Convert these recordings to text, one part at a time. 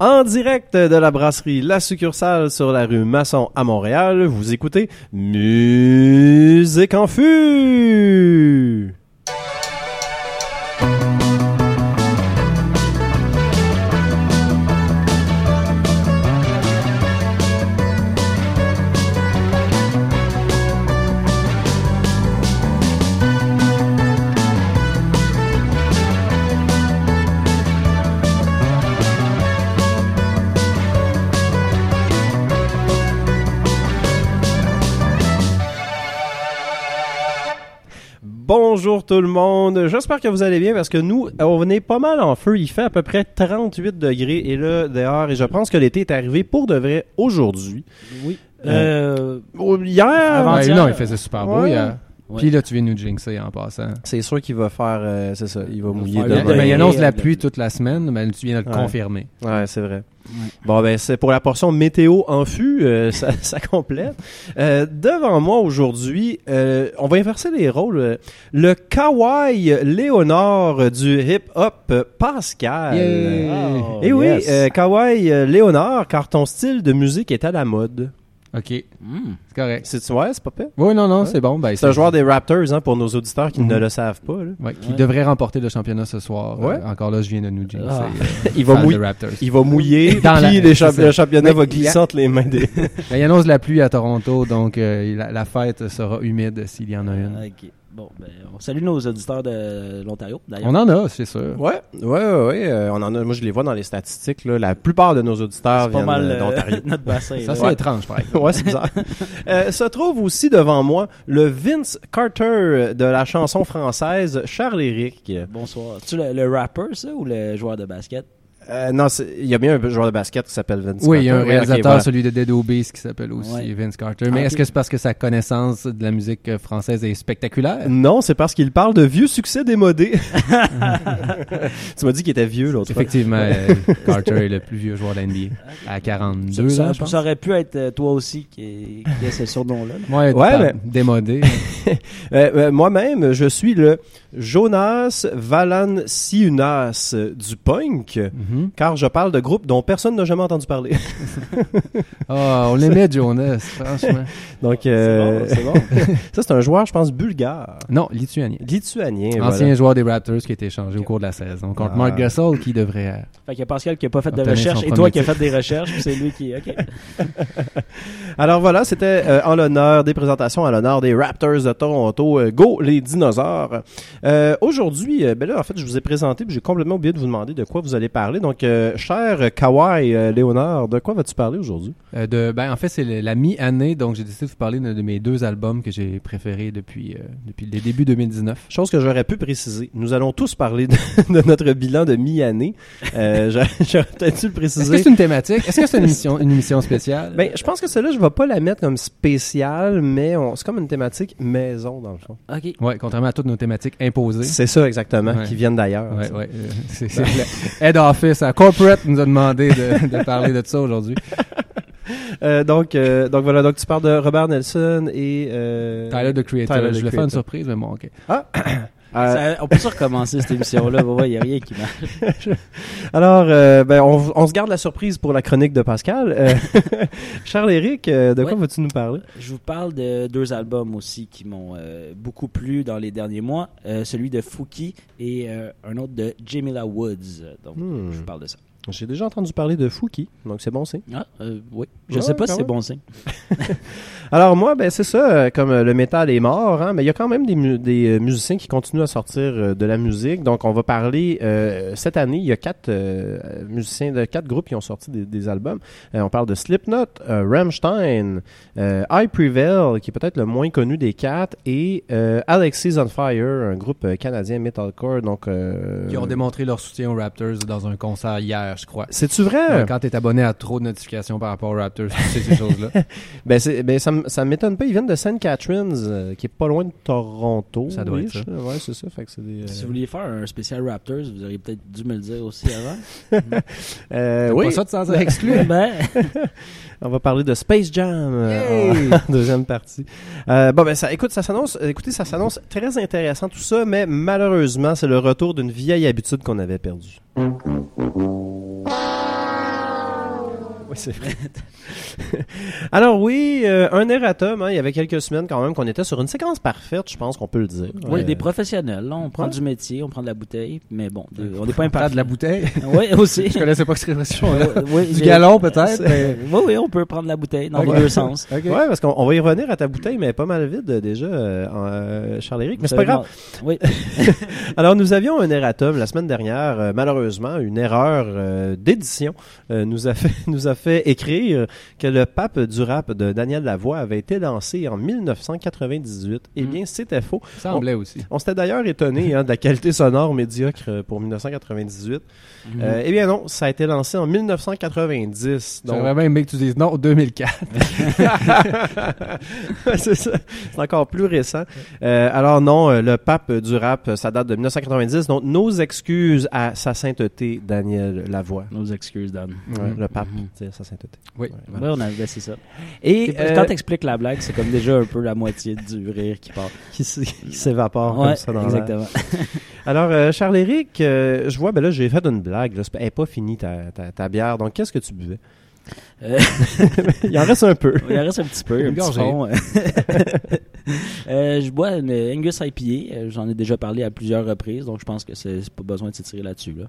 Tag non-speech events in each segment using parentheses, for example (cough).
En direct de la brasserie La Succursale sur la rue Masson à Montréal, vous écoutez Musique en fût. Bonjour tout le monde, j'espère que vous allez bien parce que nous, on est pas mal en feu, il fait à peu près 38 degrés et là dehors et je pense que l'été est arrivé pour de vrai aujourd'hui. Oui. Euh, hier, Avant-hier. Ouais, non, il faisait super beau. Ouais. a- Ouais. Puis là, tu viens nous jinxer en passant. c'est sûr qu'il va faire, euh, c'est ça, il va mouiller demain. ben, il annonce la pluie toute la semaine, mais tu viens de le Ouais. confirmer. Ouais, c'est vrai. Bon, ben, c'est pour la portion météo en fût, euh, ça, (laughs) ça complète. Euh, devant moi aujourd'hui, euh, on va inverser les rôles. Le kawaii Léonard du hip-hop Pascal. Oh, Et oui, yes. euh, kawaii Léonard, car ton style de musique est à la mode. OK, Hmm. c'est correct. C'est ouais, c'est pas pire. Oui, non, non, Ouais. c'est bon. Ben, C'est un joueur des Raptors, hein, pour nos auditeurs qui Mhm. ne le savent pas. là. Ouais, qui Ouais. devrait remporter le championnat ce soir. Ouais. Euh, encore là, je viens de nous jinxer. Ah. euh, (laughs) Il va mouiller. Il va mouiller, Dans puis la- les c'est champ- ça. le championnat Mais va a- glisser entre les mains des... (laughs) Ben, il annonce la pluie à Toronto, donc euh, la, la fête sera humide s'il y en a une. Ok. Bon, ben, on salue nos auditeurs de l'Ontario, d'ailleurs. On en a, c'est sûr. Ouais, ouais, ouais, ouais, euh, on en a, moi je les vois dans les statistiques, là, la plupart de nos auditeurs viennent mal euh, euh, d'Ontario. (laughs) notre bassin. Ça, c'est Ouais. étrange, par exemple. (laughs) ouais, c'est bizarre. Euh, se trouve aussi devant moi le Vince Carter de la chanson française Charles Éric. Bonsoir. Tu le, le rapper, ça, ou le joueur de basket? Euh, non, c'est- il y a bien un joueur de basket qui s'appelle Vince Oui, il y a un Carter. réalisateur, voilà. celui de Dead Obese, qui s'appelle aussi Ouais. Vince Carter. Mais Ah, est-ce que c'est parce que sa connaissance de la musique française est spectaculaire? Non, c'est parce qu'il parle de vieux succès démodés. (laughs) tu m'as dit qu'il était vieux l'autre fois. Effectivement, euh, Carter est le plus vieux joueur de NBA à 42 ça, ans, je ça, pense. ça aurait pu être euh, toi aussi qui, qui a ce surnom-là. là. Ouais, Ouais, mais- démodé. (laughs) Euh, euh, Moi-même, je suis le Jonas Valanciunas du punk. Mhm. Car je parle de groupes dont personne n'a jamais entendu parler. (laughs) Ah, on l'aimait, Jonas, franchement. (laughs) Donc, euh, C'est bon, (laughs) ça, c'est un joueur, je pense, bulgare. Non, lituanien. Lituanien. Ancien voilà. joueur des Raptors qui a été échangé au cours de la saison contre Ah. Mark Gasol qui devrait... euh, Fait qu'il y a Pascal qui a pas fait de recherche et toi qui as fait des recherches, puis c'est lui qui. Ok. Alors voilà, c'était euh, en l'honneur des présentations, en l'honneur des Raptors de Toronto. Euh, go les dinosaures. Euh, Aujourd'hui, euh, ben là, en fait, je vous ai présenté, puis j'ai complètement oublié de vous demander de quoi vous allez parler. Donc, euh, cher Kawhi euh, Léonard, de quoi vas-tu parler aujourd'hui? euh, de, ben, en fait, c'est la mi-année, donc j'ai décidé de vous parler de, de mes deux albums que j'ai préférés depuis, euh, depuis les débuts 2019. Chose que j'aurais pu préciser. Nous allons tous parler de, (laughs) de notre bilan de mi-année. Euh, (laughs) j'a- J'aurais peut-être dû le Est-ce que préciser. c'est une thématique? Est-ce que c'est une émission, une émission spéciale? Ben, je pense que celle-là, je vais pas la mettre comme spéciale, mais on- c'est comme une thématique maison, dans le fond. Ok. Ouais, contrairement à toutes nos thématiques C'est ça, exactement, Ouais. qui viennent d'ailleurs. Ouais, ouais. euh, (laughs) c'est, head office, à corporate nous a demandé de, de (laughs) parler de ça aujourd'hui. Euh, donc, euh, donc voilà, donc tu parles de Robert Nelson et... Euh, Tyler the Creator. Tyler, the je voulais faire une surprise, mais bon, ok. (clears throat) euh, Ça- on peut se recommencer cette émission-là. Il n'y a rien qui marche. (laughs) alors, euh, ben, on, on se garde la surprise pour la chronique de Pascal. Euh, (laughs) Charles-Éric, de quoi vas-tu nous parler? Je vous parle de deux albums aussi qui m'ont beaucoup plu dans les derniers mois. Celui de Fouki et un autre de Jamila Woods. Donc, Hmm. je vous parle de ça. J'ai déjà entendu parler de Fouki, donc c'est bon signe. Ah, euh, oui. Je Ouais, sais pas si c'est bon signe. (laughs) Alors moi, ben c'est ça, euh, comme euh, le métal est mort, hein, mais il y a quand même des, mu- des musiciens qui continuent à sortir de la musique. Donc on va parler euh, cette année, il y a quatre euh, musiciens de quatre groupes qui ont sorti des, des albums. Euh, on parle de Slipknot, euh, Rammstein, euh, I Prevail, qui est peut-être le moins connu des quatre, et euh, Alexis on Fire, un groupe canadien metalcore. Donc euh, Qui ont démontré leur soutien aux Raptors dans un concert hier, je crois. c'est-tu vrai? Quand t'es abonné à trop de notifications par rapport aux Raptors, tu sais ces (laughs) choses-là. Ben, ben ça, ça m'étonne pas. Ils viennent de St. Catharines, euh, qui est pas loin de Toronto. Ça doit être ça. Ouais, c'est ça. Fait que c'est des, euh, Si vous vouliez faire un spécial Raptors, vous auriez peut-être dû me le dire aussi avant. (laughs) euh, oui, Pas ça de sans exclu. (laughs) ben, on va parler de Space Jam euh, en (laughs) deuxième partie. Euh, bon, ben, ça, écoute, ça s'annonce, écoutez, ça s'annonce très intéressant tout ça, mais malheureusement, c'est le retour d'une vieille habitude qu'on avait perdue. (laughs) c'est vrai. (laughs) (laughs) Alors oui, euh, un erratum, hein, il y avait quelques semaines quand même qu'on était sur une séquence parfaite, je pense qu'on peut le dire. Est Euh, des professionnels, là. on prend Ouais. du métier, on prend de la bouteille, mais bon, de- on n'est pas Pas imparfait. de la bouteille? (laughs) Oui, aussi. Je connaissais pas cette expression-là. oui, Du galon, peut-être. (laughs) mais- Oui, oui, on peut prendre la bouteille dans les deux sens. Ouais, parce qu'on on va y revenir à ta bouteille, mais elle est pas mal vide euh, déjà, euh, en, euh, Charles-Éric. Mais c'est pas grave. Oui, Alors, nous avions un erratum la semaine dernière. euh, malheureusement, une erreur euh, d'édition euh, nous, a fait, nous a fait écrire que le pape du rap de Daniel Lavoie avait été lancé en 1998. Eh Mm. bien, c'était faux. Ça semblait aussi. On s'était d'ailleurs étonné hein, de la qualité sonore médiocre pour 1998. Mhm. Euh, eh bien non, ça a été lancé en 1990. Donc, J'aurais bien aimé que tu dises non, 2004. c'est ça. C'est encore plus récent. Euh, alors non, euh, le pape du rap, ça date de 1990. Donc nos excuses à sa sainteté, Daniel Lavoie. Nos excuses, Dan. Ouais, le pape, c'est sa sainteté. Oui. Ouais, Ouais, on a, ben, c'est ça. Et euh, quand t'expliques la blague, c'est comme déjà un peu la moitié du rire qui part. (laughs) qui s'évapore Ouais, comme ça dans l'air. exactement. (laughs) Alors, euh, Charles-Éric, euh, je vois, ben là, j'ai fait une blague. Là. Elle n'est pas finie, ta, ta, ta bière. Donc, qu'est-ce que tu buvais? Euh, (laughs) Il en reste un peu. Il en reste un petit peu, un Une petit fond. euh. Je bois une Angus IPA. J'en ai déjà parlé à plusieurs reprises, donc je pense que c'est c'est pas besoin de s'étirer là-dessus. Là.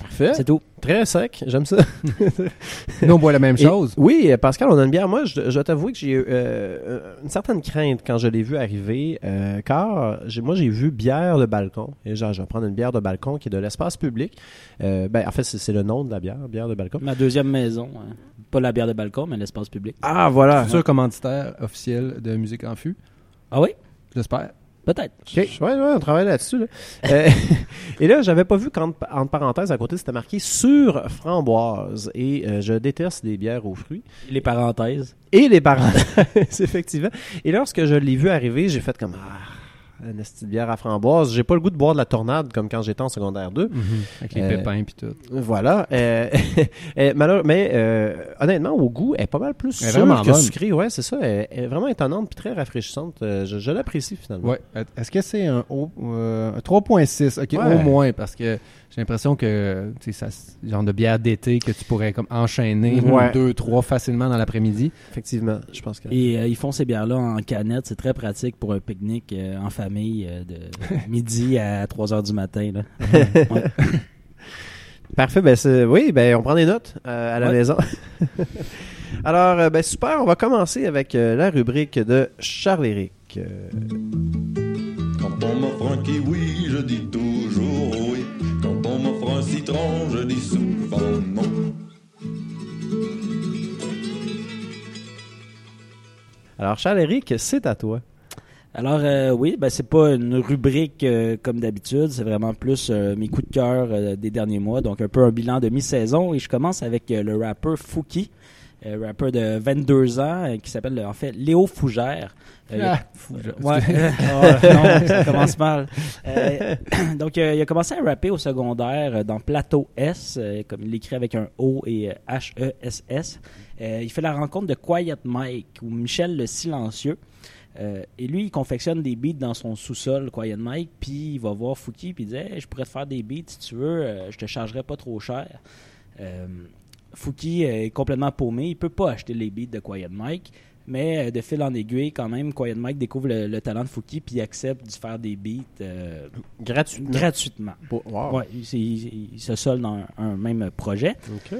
Parfait. C'est tout. Très sec. J'aime ça. (laughs) Nous, on boit la même Et- chose. oui, euh, Pascal, on a une bière. Moi, je, je t'avoue que j'ai eu euh, une certaine crainte quand je l'ai vu arriver, euh, car j'ai- moi, j'ai vu bière de balcon. Et genre, je vais prendre une bière de balcon qui est de l'espace public. Euh, ben, en fait, c'est le nom de la bière, bière de balcon. Ma deuxième maison. hein. Pas la bière de balcon, mais l'espace public. Ah, voilà. Futur commanditaire officiel de Musique en Fût. Ah oui? J'espère. Peut-être. Ouais, ouais, on travaille là-dessus. là. Euh, (laughs) et là, j'avais pas vu qu'entre entre parenthèses, à côté, c'était marqué sur framboise. Et euh, je déteste les bières aux fruits. Les parenthèses. Et les parenthèses, (laughs) effectivement. Et lorsque je l'ai vu arriver, j'ai fait comme ah, une petite bière à framboise. J'ai pas le goût de boire de la tornade comme quand j'étais en secondaire 2. Avec les Euh, pépins puis tout. Voilà. Euh, (laughs) euh, malheure- mais euh, honnêtement, au goût, elle est pas mal plus sûre que sucrée. Ouais, c'est ça. Elle, elle est vraiment étonnante puis très rafraîchissante. Je je l'apprécie finalement. Ouais. Est-ce que c'est un, haut- euh, un 3.6? Ok, Ouais. au moins, parce que j'ai l'impression que c'est genre de bière d'été que tu pourrais comme enchaîner Ouais. deux, trois facilement dans l'après-midi. Effectivement, je pense que. Et euh, ils font ces bières-là en canette. C'est très pratique pour un pique-nique euh, en famille euh, de (laughs) midi à 3 heures du matin. Là. (laughs) Ouais. Parfait, ben oui, ben on prend des notes euh, à la Ouais. maison. (laughs) Alors, euh, ben super, on va commencer avec euh, la rubrique de Charles-Éric. Quand on m'offre un kiwi, je dis toujours oui. Quand on m'offre un citron, je dis souvent non. Alors, Charles-Éric, c'est à toi. Alors euh, oui, ben c'est pas une rubrique euh, comme d'habitude, c'est vraiment plus euh, mes coups de cœur euh, des derniers mois, donc un peu un bilan de mi-saison et je commence avec euh, le rappeur Fouki, euh, rappeur de 22 ans qui s'appelle en fait Léo Fougère. Ah, (laughs) fou, je- Ouais. (laughs) Oh, non, (laughs) ça commence mal. Euh, donc, euh, il a commencé à rapper au secondaire euh, dans Plateau S, euh, comme il l'écrit avec un O et euh, H-E-S-S. Euh, il fait la rencontre de Quiet Mike ou Michel le Silencieux. Euh, et lui, il confectionne des beats dans son sous-sol, Quiet Mike, puis il va voir Fouki, puis il dit Hey, Je pourrais te faire des beats si tu veux, euh, je te chargerai pas trop cher. Euh, Fouki est complètement paumé, il peut pas acheter les beats de Quiet Mike, mais euh, de fil en aiguille, quand même, Quiet Mike découvre le, le talent de Fouki, puis il accepte de faire des beats Gratuitement. gratuitement. Wow. Ouais, il, il- il se solde dans un, un même projet. OK.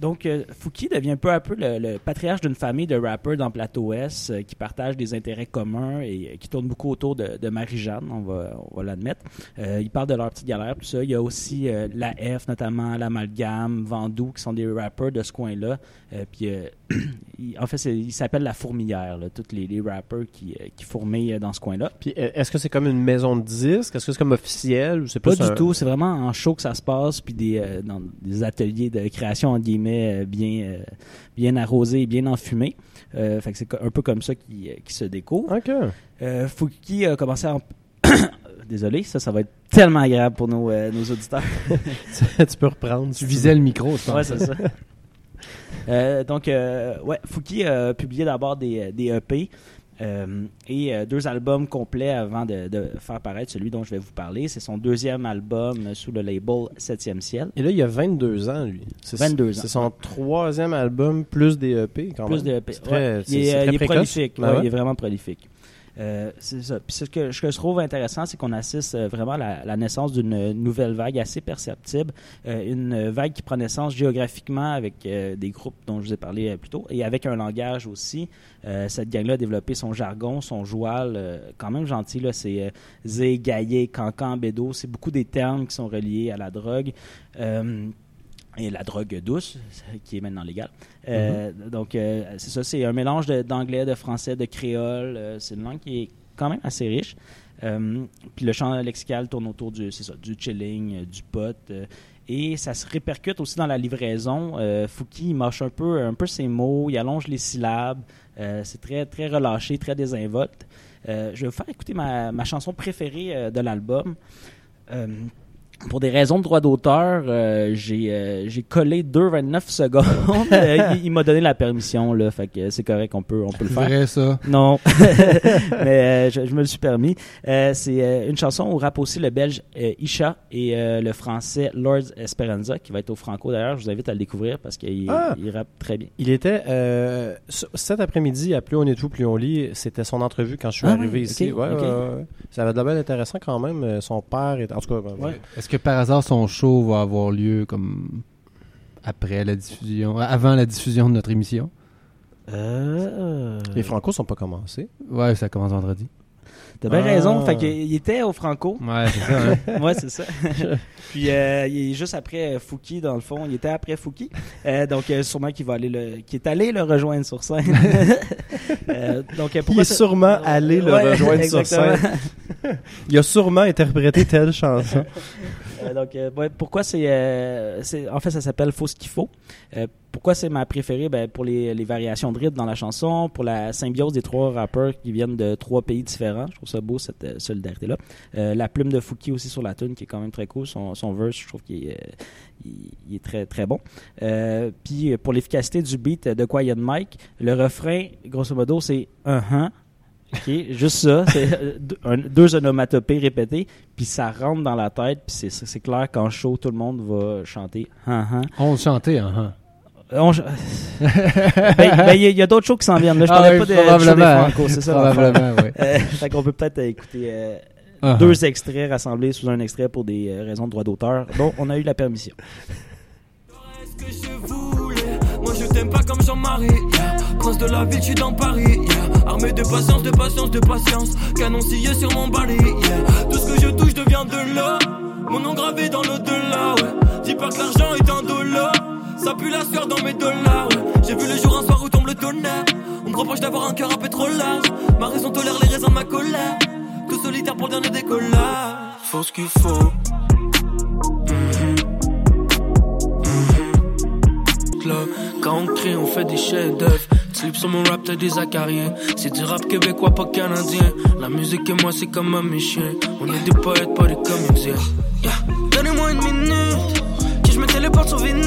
Donc, euh, Fouki devient peu à peu le, patriarche d'une famille de rappeurs dans Plateau S euh, qui partagent des intérêts communs et euh, qui tournent beaucoup autour de, Marie-Jeanne, on va, on va l'admettre. Euh, ils parlent de leur petite galère, tout ça. Il y a aussi la F, notamment l'Amalgame, Vandou, qui sont des rappeurs de ce coin-là. Puis, en fait, il s'appelle la Fourmilière, là, tous les, les rappeurs qui, euh, qui fourmillent euh, dans ce coin-là. Puis, euh, est-ce que c'est comme une maison de disques? Est-ce que c'est comme officiel? Pas plus du un- tout, c'est vraiment en show que ça se passe, puis des, euh, dans des ateliers de création, en guillemets, bien, euh, bien arrosés et bien enfumés. Euh, fait que c'est un peu comme ça qui, qui se découvre. OK. Euh, Fouki a commencé à... en- (coughs) Désolé, ça, ça va être tellement agréable pour nos, euh, nos auditeurs. (laughs) tu peux reprendre. Tu visais le micro, je pense. Ouais, c'est ça. (laughs) Euh, donc, euh, ouais, Fouki a publié d'abord des, des EP. Euh, et euh, deux albums complets avant de, de faire paraître celui dont je vais vous parler. C'est son deuxième album euh, sous le label Septième Ciel. Et là, il a 22 ans, lui. C'est 22 ans. C'est son troisième album, plus des EP, quand Plus même. de C'est très, c'est- il est, euh, il prolifique. Ouais, ouais. Il est vraiment prolifique. Euh, c'est ça. Ce que, je trouve intéressant, c'est qu'on assiste euh, vraiment à la, naissance d'une nouvelle vague assez perceptible, euh, une vague qui prend naissance géographiquement avec euh, des groupes dont je vous ai parlé euh, plus tôt, et avec un langage aussi. Euh, cette gang-là a développé son jargon, son joual, euh, quand même gentil. Là, c'est euh, zé, gaillé, cancan, bédo. C'est beaucoup des termes qui sont reliés à la drogue. Et la drogue douce, (laughs) qui est maintenant légale. Euh, Donc, euh, c'est ça, c'est un mélange d'anglais, de, français, de créole. Euh, c'est une langue qui est quand même assez riche. Puis le champ lexical tourne autour du, ça, du chilling, du pot. et ça se répercute aussi dans la livraison. Fouki, il mâche un peu, un peu ses mots, il allonge les syllabes. C'est très, très relâché, très désinvolte. Je vais vous faire écouter ma, ma chanson préférée de l'album. Pour des raisons de droit d'auteur, euh, j'ai euh, j'ai collé 2,29 (laughs) secondes. Euh, il il m'a donné la permission, là, fait que c'est correct, on peut, on peut le C'est faire. vrai, ça. Non, (laughs) mais euh, je, je me le suis permis. Euh, c'est euh, une chanson où rappe aussi le belge euh, Isha et euh, le français Lord Esperanza, qui va être au Franco d'ailleurs. Je vous invite à le découvrir parce qu'il Ah! il rappe très bien. Il était euh, ce- cet après-midi à Plus on est tout, plus on lit. C'était son entrevue quand je suis Ah arrivé ici. Ouais, ok. ouais, ouais. Ça avait de la belle intéressant quand même. Son père est en tout cas. ben. Est-ce que par hasard son show va avoir lieu comme après la diffusion, avant la diffusion de notre émission? Euh... Les Franco sont pas commencés. Ouais, ça commence vendredi. T'as bien Ah. raison. Fait qu'il était au Franco. Ouais, c'est ça. hein. (laughs) ouais, c'est ça. (laughs) Puis euh, il est juste après euh, Fouki, dans le fond. Il était après Fouki. Euh, donc sûrement qu'il va aller le, qui est allé le rejoindre sur scène. (laughs) Euh, donc Il est ça- sûrement allé le Ouais, rejoindre sur scène. Il a sûrement interprété telle chanson. Euh, donc, euh, ouais, pourquoi c'est, euh, En fait, ça s'appelle Faut ce qu'il faut. Euh, pourquoi c'est ma préférée? Ben, Pour les, les variations de rythme dans la chanson, pour la symbiose des trois rappeurs qui viennent de trois pays différents. Je trouve ça beau, cette euh, solidarité-là. La plume de Fouki aussi sur la tune, qui est quand même très cool. Son, son verse, je trouve qu'il est, il, il est très, très bon. Puis, pour l'efficacité du beat de Quiet Mike, le refrain, grosso modo, c'est un un. OK, juste ça, c'est euh, deux, un- deux onomatopées répétées, puis ça rentre dans la tête, puis c'est, c'est clair qu'en show, tout le monde va chanter han han. On le chantait, hein. hein. Euh, on ch- (laughs) ben, ben, il y, a- il y a d'autres shows qui s'en viennent. Là, je Ah parlais oui, pas de, show des probablement. Franco, c'est ça. Probablement, oui. Euh, fait qu'on peut peut-être écouter euh, Ah, deux extraits rassemblés sous un extrait pour des euh, raisons de droit d'auteur. Bon, on a eu la permission. que je voulais. Moi je t'aime pas comme Jean-Marie. Prince de la ville, je suis dans Paris. Armé de patience, de patience, de patience. Canon scié sur mon balai. yeah. Tout ce que je touche devient de l'or. Mon nom gravé dans l'au-delà. Ouais. Dis pas que l'argent est un dollar. Ça pue la sueur dans mes dollars. ouais. J'ai vu le jour un soir où tombe le tonnerre. On me reproche d'avoir un cœur un peu trop large. Ma raison tolère les raisins de ma colère. Tout solitaire pour le dernier décollage. Faut ce qu'il faut. Quand on crie, on fait des chefs-d'œuvre. Slip sur mon rap, t'as des acariens. C'est du rap québécois, pas canadien. La musique et moi, c'est comme un méchant. On est des poètes, pas des comédiens. Yeah. Donnez-moi une minute, que je me téléporte sur Vénus.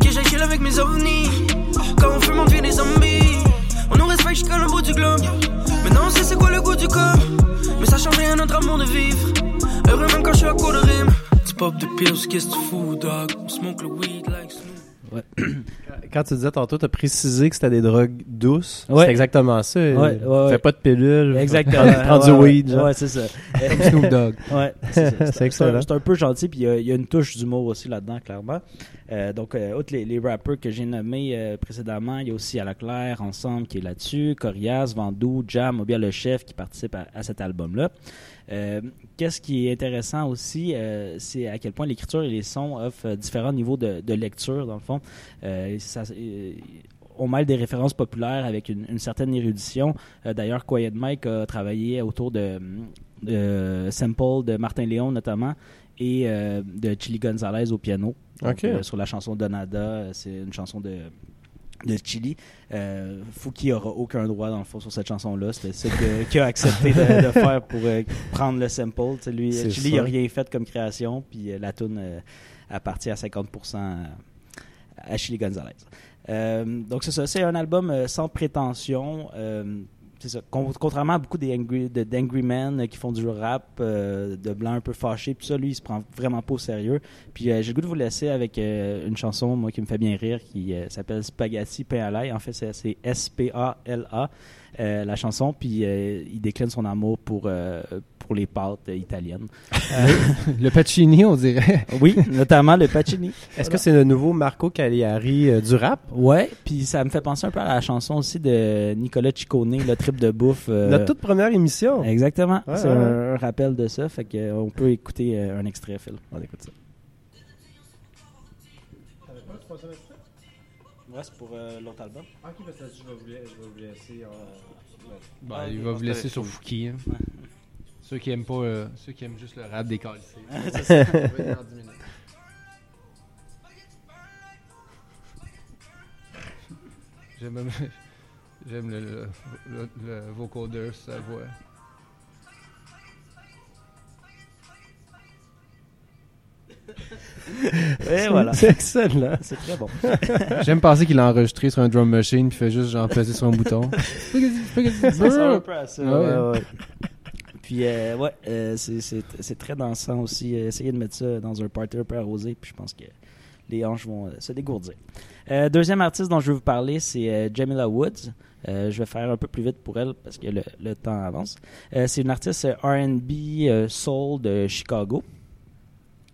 Que chill avec mes ovnis. Quand on fume, on devient des zombies. On nous respecte jusqu'à le bout du globe. Maintenant, on sait c'est quoi le goût du corps. Mais ça change rien à notre amour de vivre. Heureux même quand je suis à court de rime. Tu pop de pills, qu'est-ce que tu fous, dog? Smoke le weed like (clears throat) Quand tu disais tantôt, tu as précisé que c'était des drogues douces. Ouais. C'est exactement ça. Ouais. Fais pas de pilule. Exactement. (laughs) Prends du weed. genre. Ouais, c'est ça. (laughs) Comme Snoop Dogg. (laughs) Ouais, c'est excellent. un- C'est un peu gentil, puis il y a- il y, a une touche d'humour aussi là-dedans, clairement. Euh, donc, euh, outre les, les rappers que j'ai nommés euh, précédemment, il y a aussi À la Claire, Ensemble qui est là-dessus, Corias, Vandou, Jam, ou bien le chef qui participe à, à cet album-là. Euh, Qu'est-ce qui est intéressant aussi, euh, c'est à quel point l'écriture et les sons offrent euh, différents niveaux de, de lecture, dans le fond. Ça- on mêle des références populaires avec une, une certaine érudition. Euh, D'ailleurs, Quiet Mike a travaillé autour de, de Sample de Martin Léon notamment et euh, de Chili Gonzalez au piano. Donc, euh, sur la chanson Donada, c'est une chanson de de Chili. Euh, Fouki aura aucun droit dans le fond sur cette chanson-là. C'est ce (laughs) qu'il a accepté de, de faire pour euh, prendre le sample. Lui, Chili n'a rien fait comme création, puis euh, la tune euh, appartient à 50% à, à Chili Gonzalez. Donc c'est ça, c'est un album sans prétention. Contrairement à beaucoup des angry, de, d'angry men euh, qui font du rap euh, de blanc un peu fâché, puis ça, lui, il se prend vraiment pas au sérieux. Puis euh, j'ai le goût de vous laisser avec une chanson, moi, qui me fait bien rire, qui s'appelle Spaghetti Pain. En fait, c'est, S-P-A-L-A, la chanson. Puis il décline son amour pour, pour les pâtes euh, italiennes. Le Pacini, on dirait. (laughs) Oui, notamment le Pacini. Est-ce que c'est le nouveau Marco Cagliari euh, du rap? Ouais, puis ça me fait penser un peu à la chanson aussi de Nicolas Ciccone, le trip de bouffe. euh, Notre toute première émission. Exactement. Ouais, c'est ouais, un, un rappel de ça. Fait que, euh, on peut écouter euh, un extrait, Phil. On écoute ça. Ouais, c'est pour euh, l'autre album. Ok, parce que je vais vous, laisser. Ben, Ah, il va vous laisser sur Fouki. hein. Ceux qui aiment pas, euh, ceux qui aiment juste le rap des calcés. (laughs) Ça. J'aime même- j'aime le, le, le, le vocoder, sa voix. Et voilà. C'est excellent. C'est très bon. (laughs) J'aime penser qu'il a enregistré sur un drum machine puis fait juste genre peser sur un bouton. (laughs) Ça ressemble un peu à ça. Ouais. ouais, ouais. Puis, euh, ouais, euh, c'est- très dansant aussi. Euh, Essayez de mettre ça dans un party un peu arrosé, puis je pense que les hanches vont euh, se dégourdir. Euh, deuxième artiste dont je vais vous parler, c'est Jamila Woods. Je vais faire un peu plus vite pour elle parce que le, le temps avance. C'est une artiste RB soul de Chicago.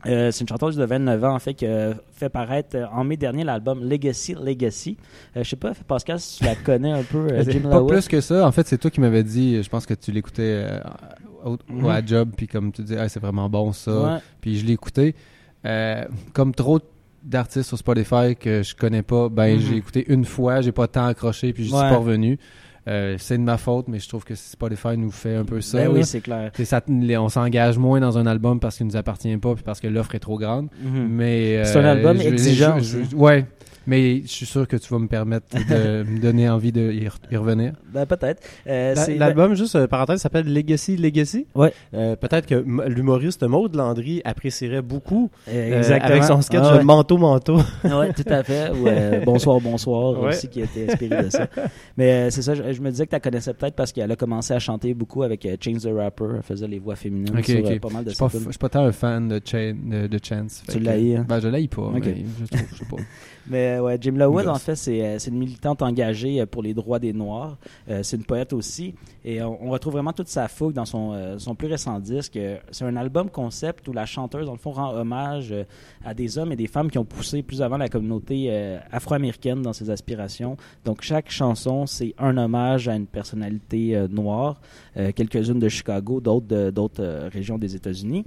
Euh, c'est une chanteuse de 29 ans en fait qui a fait paraître euh, en mai dernier l'album Legacy Legacy. Euh, je sais pas Pascal si tu la connais un peu euh, (laughs) Jamila Pas plus que ça. En fait, c'est toi qui m'avais dit, je pense que tu l'écoutais euh, au, Mhm. à Job, puis comme tu dis, c'est vraiment bon ça. Ouais. Puis je l'ai écouté. Euh, comme trop d'artistes sur Spotify que je connais pas, ben Mhm. j'ai écouté une fois, j'ai pas tant accroché, puis je suis pas revenu. Euh, c'est de ma faute, mais je trouve que Spotify nous fait un peu ça. Ben là. oui, c'est clair. Ça- on s'engage moins dans un album parce qu'il nous appartient pas, puis parce que l'offre est trop grande. Mhm. Mais euh, C'est un album je- exigeant je- ouais, mais je suis sûr que tu vas me permettre de (laughs) me donner envie de y, re- y revenir. Ben peut-être. Euh, c'est- L'album, juste euh, parenthèse, s'appelle Legacy Legacy. Ouais. Euh, Peut-être que l'humoriste Maud Landry apprécierait beaucoup Euh, euh, exactement. avec son sketch Ah ouais. Manteau Manteau. ouais, tout à fait. Ou, (laughs) bonsoir, bonsoir Ouais. aussi qui a été inspiré de ça. Mais euh, c'est ça, je, je me disais que tu la connaissais peut-être parce qu'elle a commencé à chanter beaucoup avec euh, Change the Rapper. Elle faisait les voix féminines Ok, sur euh, pas mal de Je suis pas, tant un fan de, Chain- de, de Chance. Tu l'haïs, hein? Ben, je l'haïs pas, mais je trouve, je sais pas. (laughs) Mais ouais, Jim Gosse. en fait, c'est euh, c'est une militante engagée euh, pour les droits des Noirs. Euh, c'est une poète aussi. Et on, on retrouve vraiment toute sa fougue dans son, euh, son plus récent disque. C'est un album concept où la chanteuse, dans le fond, rend hommage euh, à des hommes et des femmes qui ont poussé plus avant la communauté afro-américaine dans ses aspirations. Donc, chaque chanson, c'est un hommage à une personnalité noire. Quelques-unes de Chicago, d'autres d'autres régions des États-Unis.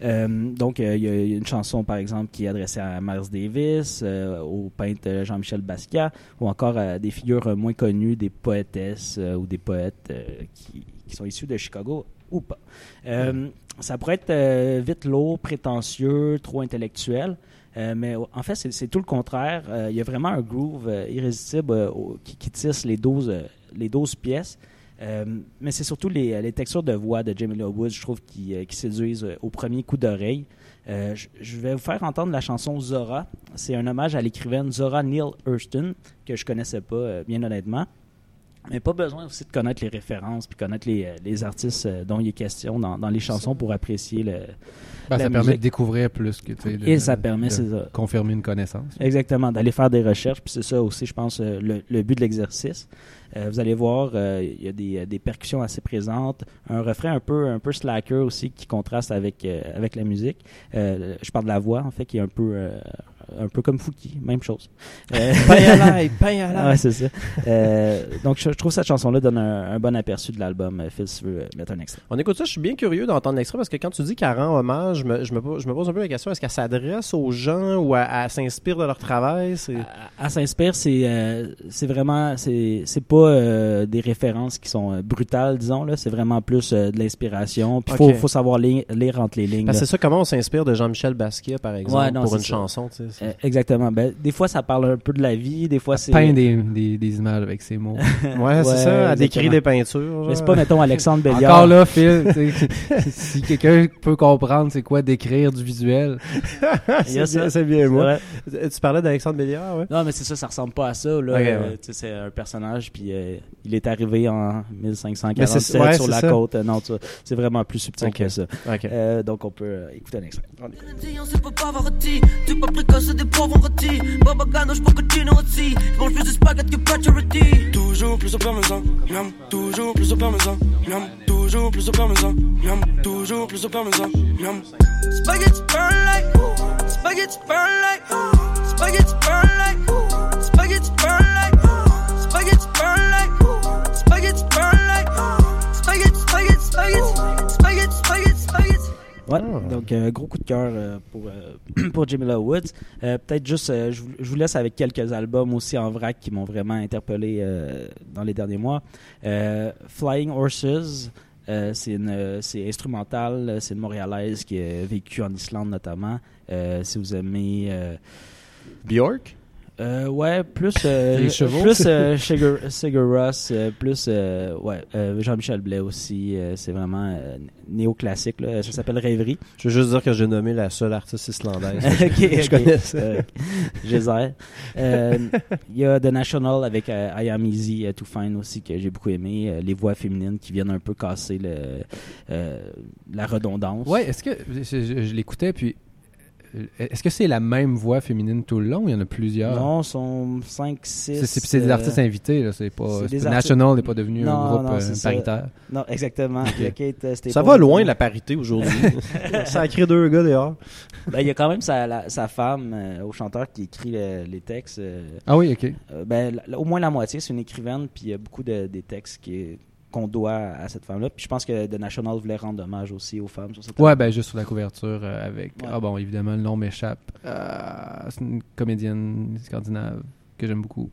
Donc, il y a une chanson, par exemple, qui est adressée à Miles Davis, euh, au peintre euh, Jean-Michel Basquiat, ou encore à des figures euh, moins connues, des poétesses euh, ou des poètes euh, qui, qui sont issus de Chicago ou pas. Euh, Ça pourrait être euh, vite lourd, prétentieux, trop intellectuel. Euh, mais en fait, c'est tout le contraire. Euh, Il y a vraiment un groove euh, irrésistible euh, qui, tisse les 12, euh, les 12 pièces. Euh, mais c'est surtout les, textures de voix de Jamie Woods, je trouve, qui, euh, qui séduisent euh, au premier coup d'oreille. Euh, je, vais vous faire entendre la chanson Zora. C'est un hommage à l'écrivaine Zora Neale Hurston, que je connaissais pas, euh, bien honnêtement. Mais pas besoin aussi de connaître les références puis connaître les, euh, les artistes euh, dont il est question dans, dans les chansons pour apprécier le. Ben, La ça permet musique. de découvrir plus que tu sais, de- Et ça permet, de c'est ça. confirmer une connaissance. Exactement, d'aller faire des recherches. Puis c'est ça aussi, je pense, euh, le, le but de l'exercice. Euh, vous allez voir, euh, il y a des, des percussions assez présentes, un refrain un peu, un peu slacker aussi qui contraste avec, euh, avec la musique. Euh, je parle de la voix, en fait, qui est un peu, euh, un peu comme Fouki, même chose. (laughs) Euh, (laughs) Pain à l'ail, ouais, c'est ça. Euh, donc, je, je trouve que cette chanson-là donne un, un bon aperçu de l'album. Euh, Phil, si tu veux euh, mettre un extrait. On écoute ça, je suis bien curieux d'entendre l'extrait parce que quand tu dis qu'elle rend hommage, je me, je me, pose- je me pose un peu la question est-ce qu'elle s'adresse aux gens ou elle, elle s'inspire de leur travail? C'est... Elle, elle s'inspire, c'est euh, c'est vraiment, c'est c'est pas euh, des références qui sont euh, brutales, disons là. C'est vraiment plus euh, de l'inspiration. Puis faut Ok. faut savoir lire, lire entre les lignes. C'est ça, comment on s'inspire de Jean-Michel Basquiat, par exemple, Ouais, non, pour une ça. chanson. tu sais, aussi. Euh, exactement. Ben, des fois, ça parle un peu de la vie, des fois, c'est. Peint des, des, des images avec ses mots. (laughs) Ouais, c'est ça. Elle décrit des peintures. Mais c'est pas, mettons, Alexandre Béliard. Encore là, Phil, (laughs) si quelqu'un peut comprendre c'est quoi décrire du visuel. (laughs) C'est bien, ça. c'est bien moi. Ouais. Tu parlais d'Alexandre Béliard, ouais? Non, mais c'est ça, ça ressemble pas à ça. Là. Ouais. Euh, c'est un personnage, puis euh, il est arrivé en Mais 1547 c'est- ouais, sur la ça. côte. Euh, Non, tu c'est vraiment plus subtil que ça. Euh, donc, on peut euh, écouter un extrait. On précoce des pauvres rôtis Baba Ganoush pour nous aussi. Je mange plus de spaghetti que Pacioretty. Toujours plus au parmesan, miam. Toujours plus au parmesan, miam. Toujours plus au parmesan, miam. Toujours plus au parmesan, miam. Spaghetti burn like. Spaghetti burn like. Spaghetti burn like. Spaghetti burn Ouais, Ah. donc euh, gros coup de cœur euh, pour, euh, (clears throat) pour Jamila Woods. Euh, Peut-être juste, euh, je, vous- laisse avec quelques albums aussi en vrac qui m'ont vraiment interpellé euh, dans les derniers mois. Euh, Flying Horses, euh, c'est instrumental, c'est une montréalaise qui a vécu en Islande notamment. Euh, si vous aimez, euh, Bjork? Euh, ouais, plus euh, (laughs) Les chevaux. plus euh, (laughs) Sigur, Sigur Rós, euh, plus euh, ouais, euh, Jean-Michel Blais aussi. euh, c'est vraiment euh, néoclassique. Là. Ça s'appelle Rêverie. Je veux juste dire que j'ai nommé la seule artiste islandaise. (laughs) ok, je connais. Euh, Geyser. Euh, Il y a The National avec euh, I Am Easy euh, to Find aussi que j'ai beaucoup aimé. Euh, les voix féminines qui viennent un peu casser le, euh, la redondance. Ouais, est-ce que je, je- je l'écoutais puis euh, est-ce que c'est la même voix féminine tout le long? Ou il y en a plusieurs Non, sont 5, 6. C'est c'est- c'est des artistes invités là, c'est pas, c'est c'est des pas- artistes- National n'est pas devenu Non, un groupe non, euh, c'est ça. paritaire. Non, exactement. Kate, euh. Ça va loin, la parité, aujourd'hui. (laughs) ça a créé deux gars dehors. Ben, il y a quand même sa, la- sa femme euh, au chanteur qui écrit le- les textes. euh, Ah oui, OK. Euh, ben, la- au moins la moitié, c'est une écrivaine, puis il y a beaucoup de, des textes qui- qu'on doit à cette femme-là. Puis je pense que The National voulait rendre hommage aussi aux femmes sur cette Ouais, ben juste sur la couverture euh, avec Ouais. Ah bon, évidemment, le nom m'échappe. Euh, c'est une comédienne scandinave que j'aime beaucoup.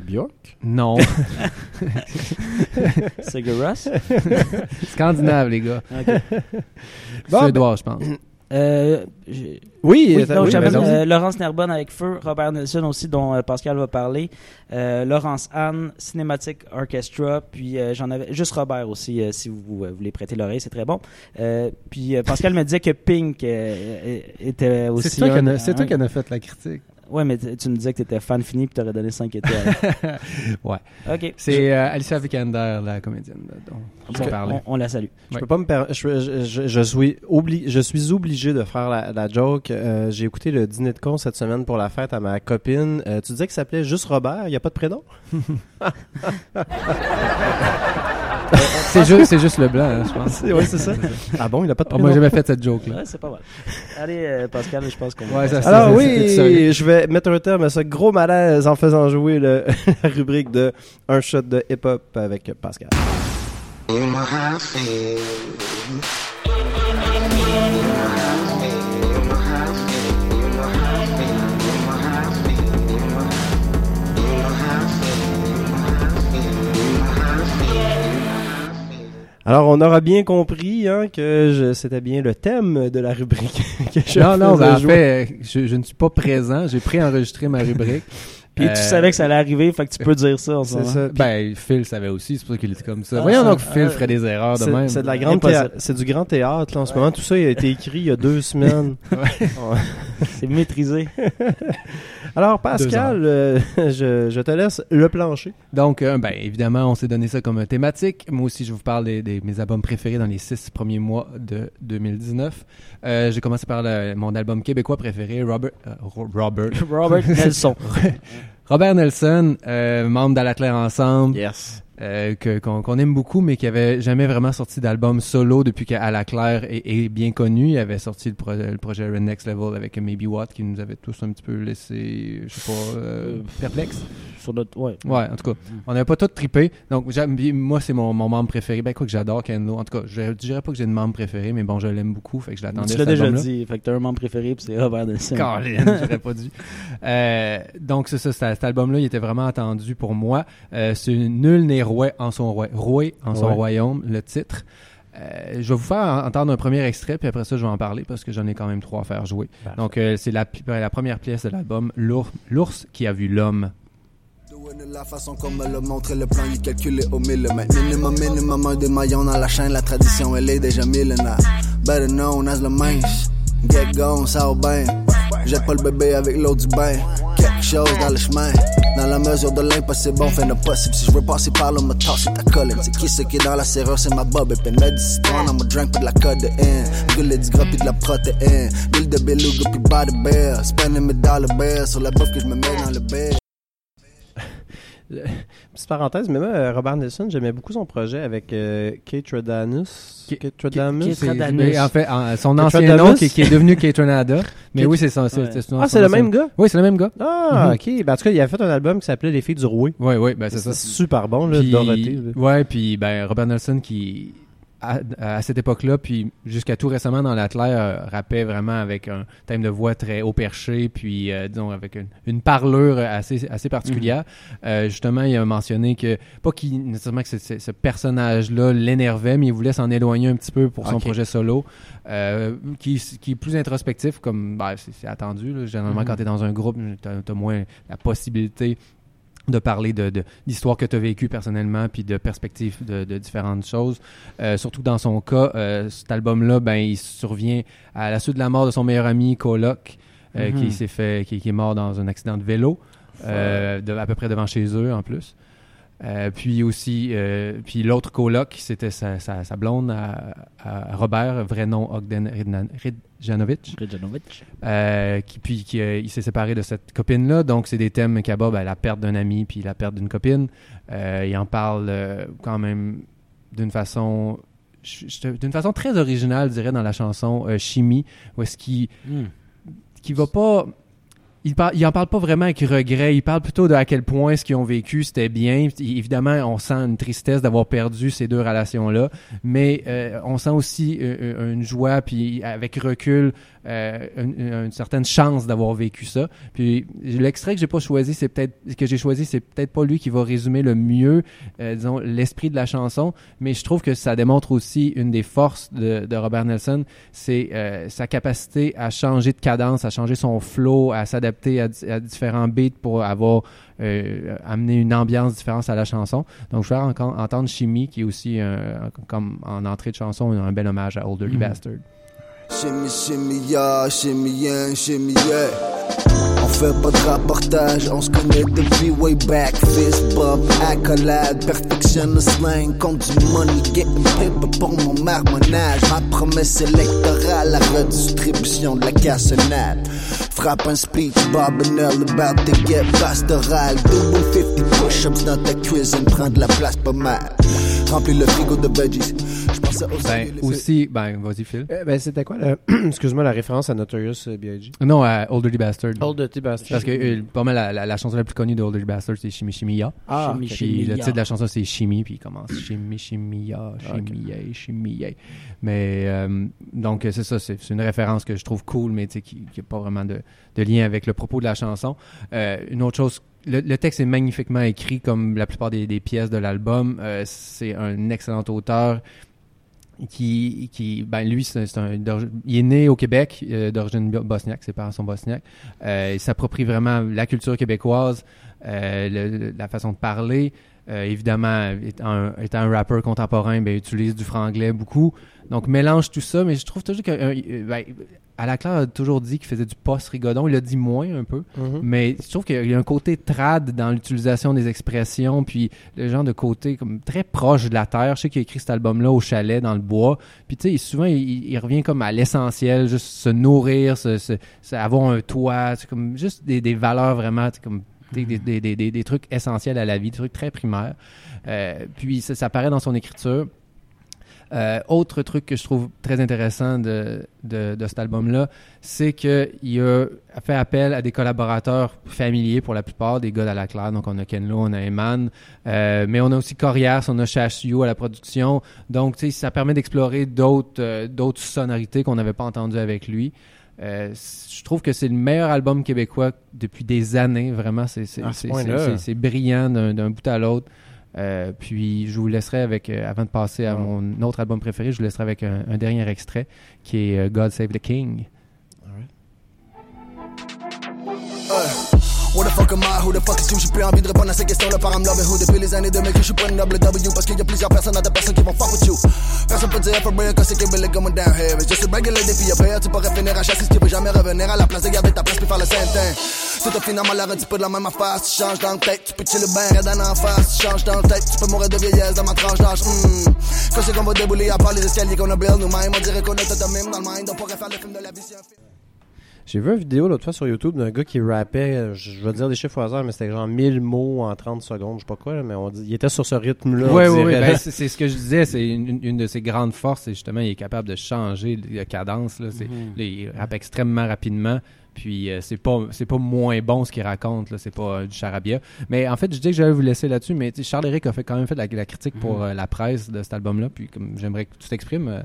Bjork? Non, (laughs) Sigur Rós? scandinave les gars. Bon, Suédois, je pense. Euh, Oui, oui, attends, donc oui, j'amène vas-y. euh, Laurence Nerbonne avec Feu, Robert Nelson aussi, dont euh, Pascal va parler, euh, Laurence Anne, Cinematic Orchestra, puis euh, j'en avais juste Robert aussi, euh, si vous euh, voulez prêter l'oreille, c'est très bon. Euh, puis euh, Pascal me disait que Pink euh, euh, était aussi. C'est toi, qui en a- fait la critique. Ouais, mais tu me disais que tu étais fan fini puis tu aurais donné 5 étoiles. (laughs) Ouais. Ok. C'est euh, Alicia Vikander, la comédienne dont Bon, je parlais. on, on la salue. Je Ouais. peux pas me per- je, je, je, je suis obli... je suis obligé de faire la, la joke. Euh, J'ai écouté le dîner de con cette semaine pour la fête à ma copine. Euh, tu disais qu'il s'appelait juste Robert, il n'y a pas de prénom? (laughs) (laughs) C'est juste, c'est juste le blanc, hein, je pense. Oui, (laughs) c'est ça. Ah bon, il n'a pas de Oh, prénom? moi, j'ai jamais fait cette joke-là. Ouais, c'est pas mal. Allez, euh, Pascal, je pense qu'on Ouais, ça, Alors oui, je vais mettre un terme à ce gros malaise en faisant jouer le, (laughs) la rubrique de un shot de hip-hop avec Pascal. Alors, on aura bien compris hein, que je- c'était bien le thème de la rubrique (laughs) que je Non, non, ben, en fait, euh, je, je ne suis pas présent. J'ai préenregistré ma rubrique. (laughs) Puis Euh, tu savais que ça allait arriver, fait que tu peux dire ça en ce C'est moment. ça. Ben, Phil savait aussi, c'est pour ça qu'il était comme ça. Ah, Voyons ça- donc, Phil ah, ferait des erreurs de C'est même. c'est de la grande Impossible. théâ- c'est du grand théâtre là, en ce moment. Tout ça a été écrit il y a deux (laughs) semaines. Ouais. (laughs) C'est maîtrisé. (laughs) Alors Pascal, euh, je, je te laisse le plancher. Donc, euh, ben, évidemment, on s'est donné ça comme thématique. Moi aussi, je vous parle des, des- mes albums préférés dans les six premiers mois de 2019. Euh, J'ai commencé par le- mon album québécois préféré, Robert, euh, Ro- Robert, Robert Nelson. Robert Nelson, euh, membre d'À la Claire Ensemble, Yes. euh, que- qu'on aime beaucoup, mais qui avait jamais vraiment sorti d'album solo depuis qu'À la Claire est, est bien connu. Il avait sorti le, pro- le projet Next Level avec Maybe What, qui nous avait tous un petit peu laissé, je sais pas, euh, perplexes. Sur notre, ouais. Ouais, en tout cas, on n'avait pas tout trippé. Donc, moi, c'est mon, mon membre préféré. Ben, quoi que j'adore Ken Lo. En tout cas, je, je dirais pas que j'ai de membre préféré, mais bon, je l'aime beaucoup. Fait que je l'attendais. Tu l'as déjà dit. Fait que t'as un membre préféré, puis c'est Robert Nelson. (laughs) Colin, j'aurais pas dû. Euh, donc, c'est ça, cet, cet album-là, il était vraiment attendu pour moi. Euh, c'est Nul n'est roi en son roi, roi en son Ouais. royaume, le titre. Euh, je vais vous faire entendre un premier extrait, puis après ça, je vais en parler parce que j'en ai quand même trois à faire jouer. Parfait. Donc, euh, c'est la, la première pièce de l'album, L'ours l'ours qui a vu l'homme. La façon comme me le montre le plan, il calculé au millimètre. Minimum, minimum, un des maillons dans la chaîne, la tradition, elle est déjà millénaire. Better known as le mince. Get gone, ça au bain. Jette pas le bébé avec l'eau du bain. Quelque chose dans le chemin. Dans la mesure de l'impossible, on fait le possible. Si je veux passer par là, me tasser ta colline. C'est qui ce qui est dans la serrure, c'est ma bob. Et puis mets du citron dans mon drink, pas de la codéine. Gueule du gras, puis de la protéine. Bill de beluga, puis body bear. Spending mes dollar bills sur la bouffe que je me mets dans le bed. (laughs) Petite parenthèse, mais moi, euh, Robert Nelson, j'aimais beaucoup son projet avec euh, Kate Rodanus. Ki- Kate mais en fait, en- son Kate ancien nom qui, qui est devenu Kate Renada. (laughs) Mais Kate- oui, c'est ça. c'est- Ouais. son- Ah, son c'est le ancien- même gars? Oui, c'est le même gars. Ah, Mhm. ok. Ben, en tout cas, il a fait un album qui s'appelait Les filles du roué. Oui, oui, ben c'est C'est ça. super bon, là, Puis- Dorothée. là. Ouais, puis ben Robert Nelson qui à, à cette époque-là, puis jusqu'à tout récemment dans l'Atelier, euh, rappait vraiment avec un thème de voix très haut perché, puis euh, disons avec une, une parlure assez assez particulière. Euh, justement, il a mentionné que pas qu'il nécessairement que ce personnage-là l'énervait, mais il voulait s'en éloigner un petit peu pour son projet solo, euh, qui, qui est plus introspectif, comme ben, c'est attendu. Là. Généralement, Mhm. quand tu es dans un groupe, tu as, moins la possibilité de parler de, de- d'histoires que tu as vécues personnellement, puis de perspectives de, de différentes choses. Euh, surtout dans son cas, euh, cet album-là, ben, il survient à la suite de la mort de son meilleur ami, Coloc, euh, Mhm. qui s'est fait, qui, qui est mort dans un accident de vélo, euh, de- à peu près devant chez eux en plus. Euh, puis aussi, euh, puis l'autre coloc, c'était sa, sa, sa blonde à, à Robert, vrai nom Ogden Ridjanovic. Ridjanovic. Euh, qui, puis qui, euh, il s'est séparé de cette copine-là. Donc, c'est des thèmes qui abordent ben, la perte d'un ami puis la perte d'une copine. Il en parle quand même d'une façon d'une façon très originale, je dirais, dans la chanson Chimie, où est-ce qu'il Hmm. qui va pas. Il, par- en parle pas vraiment avec regret. Il parle plutôt de à quel point ce qu'ils ont vécu c'était bien. Évidemment, on sent une tristesse d'avoir perdu ces deux relations-là, mais euh, on sent aussi euh, une joie, puis avec recul, euh, une, une certaine chance d'avoir vécu ça. Puis l'extrait que j'ai pas choisi, c'est peut-être que j'ai choisi, c'est peut-être pas lui qui va résumer le mieux, euh, disons, l'esprit de la chanson, mais je trouve que ça démontre aussi une des forces de, de Robert Nelson, c'est euh, sa capacité à changer de cadence, à changer son flow, à s'adapter à, di- à différents beats pour avoir amené une ambiance différente à la chanson. Donc je vais encore entendre Chimie, qui est aussi comme en entrée de chanson un bel hommage à Olderly Mhm. Bastard. Shimmy, shimmy, ya, shimmy, yang, shimmy, yeah. On fait pas de rapportage, on se connaît depuis way back. Fist bump, accolade, perfectionne le slang, compte du money, getting paper pour mon marmonnage. Ma promesse électorale, la redistribution de la cassonade. Frappe un speech, Bob and Earl about to get pastoral. Double 50 push-ups dans ta cuisine, prend de la place pas mal. Le frigo de aussi. Ben, aussi, ben, vas-y, Phil. Euh, ben, c'était quoi, (clears throat) excuse-moi, la référence à Notorious euh, B.I.G.? Non, à Olderly Bastard. Old Dirty Bastard. Parce que euh, pas mal la, la, la chanson la plus connue de Olderly Bastard, c'est Chimie Chimia. Ah, le ya. titre de la chanson, c'est Chimie, puis il commence Chimie, Chimia, Chimie, Chimie. Mais euh, donc, c'est ça, c'est c'est une référence que je trouve cool, mais tu sais, qui n'a pas vraiment de, de lien avec le propos de la chanson. Euh, une autre chose, le, texte est magnifiquement écrit, comme la plupart des, pièces de l'album. Euh, c'est un excellent auteur qui, qui ben lui, c'est un, il est né au Québec, euh, d'origine bo- bosniaque, ses parents sont bosniaques. Euh, il s'approprie vraiment la culture québécoise, la façon de parler. Évidemment, étant un, rappeur contemporain, ben, il utilise du franglais beaucoup. Donc, mélange tout ça, mais je trouve toujours que... ben, à la Claire a toujours dit qu'il faisait du post-rigodon. Il l'a dit moins un peu. Mhm. Mais je trouve qu'il y a un côté trad dans l'utilisation des expressions, puis le genre de côté comme très proche de la terre. Je sais qu'il a écrit cet album-là au chalet, dans le bois. Puis tu sais, souvent, il, il revient comme à l'essentiel, juste se nourrir, se, se- se- avoir un toit, comme juste des, des valeurs vraiment, comme des, des- des- des trucs essentiels à la vie, des trucs très primaires. Euh, puis ça, ça apparaît dans son écriture. Euh, autre truc que je trouve très intéressant de, de, de cet album-là, c'est qu'il a fait appel à des collaborateurs familiers pour la plupart, des gars à la claire. Donc, on a Ken Lo, on a Eman, euh, mais on a aussi Corias, on a Shashu à la production. Donc, tu sais, ça permet d'explorer d'autres euh, d'autres sonorités qu'on n'avait pas entendues avec lui. Euh, je trouve que c'est le meilleur album québécois depuis des années. Vraiment, c'est ce brillant d'un bout à l'autre. Euh, puis je vous laisserai avec, euh, avant de passer à Ouais. mon autre album préféré, je vous laisserai avec un, un dernier extrait qui est euh, God Save the King. What the fuck am I? Who the fuck is you? J'ai plus envie de répondre à ces questions-là par I'm loving who depuis les années 2000 que je suis pas une double W? Parce qu'il y a plusieurs personnes, d'autres personnes qui vont fuck with you. Personne peut dire for real que c'est que really going down here. It's just a regular défi à faire. Tu pourrais finir à chasser ce qui veut jamais revenir à la place de garder ta place puis faire le thing. Tout a finalement un petit peu de la même affaire. Si tu changes dans le tête, tu peux chiller ben raide en face. Si tu changes dans le tête, tu peux mourir de vieillesse dans ma tranche d'âge. Hmm. Quand c'est qu'on va débouler à part les escaliers qu'on a build nous-mêmes, on dirait qu'on a tout de même dans le mind. On pourrait faire le film de la vie si un film. J'ai vu une vidéo l'autre fois sur YouTube d'un gars qui rappait, je je vais dire des chiffres au hasard, mais c'était genre 1000 mots en 30 secondes, je sais pas quoi, là, mais on dit, il était sur ce rythme-là. Oui, oui, oui. Ben, (laughs) c'est ce que je disais. C'est une, une de ses grandes forces. C'est justement, il est capable de changer de cadence. Là. Mhm. là, il rappe extrêmement rapidement. Puis euh, c'est pas c'est pas moins bon ce qu'il raconte. Là. C'est pas euh, du charabia. Mais en fait, je dis que j'allais vous laisser là-dessus. Mais Charles Éric a fait quand même fait la, la critique pour euh, la presse de cet album-là. Puis comme j'aimerais que tu t'exprimes euh,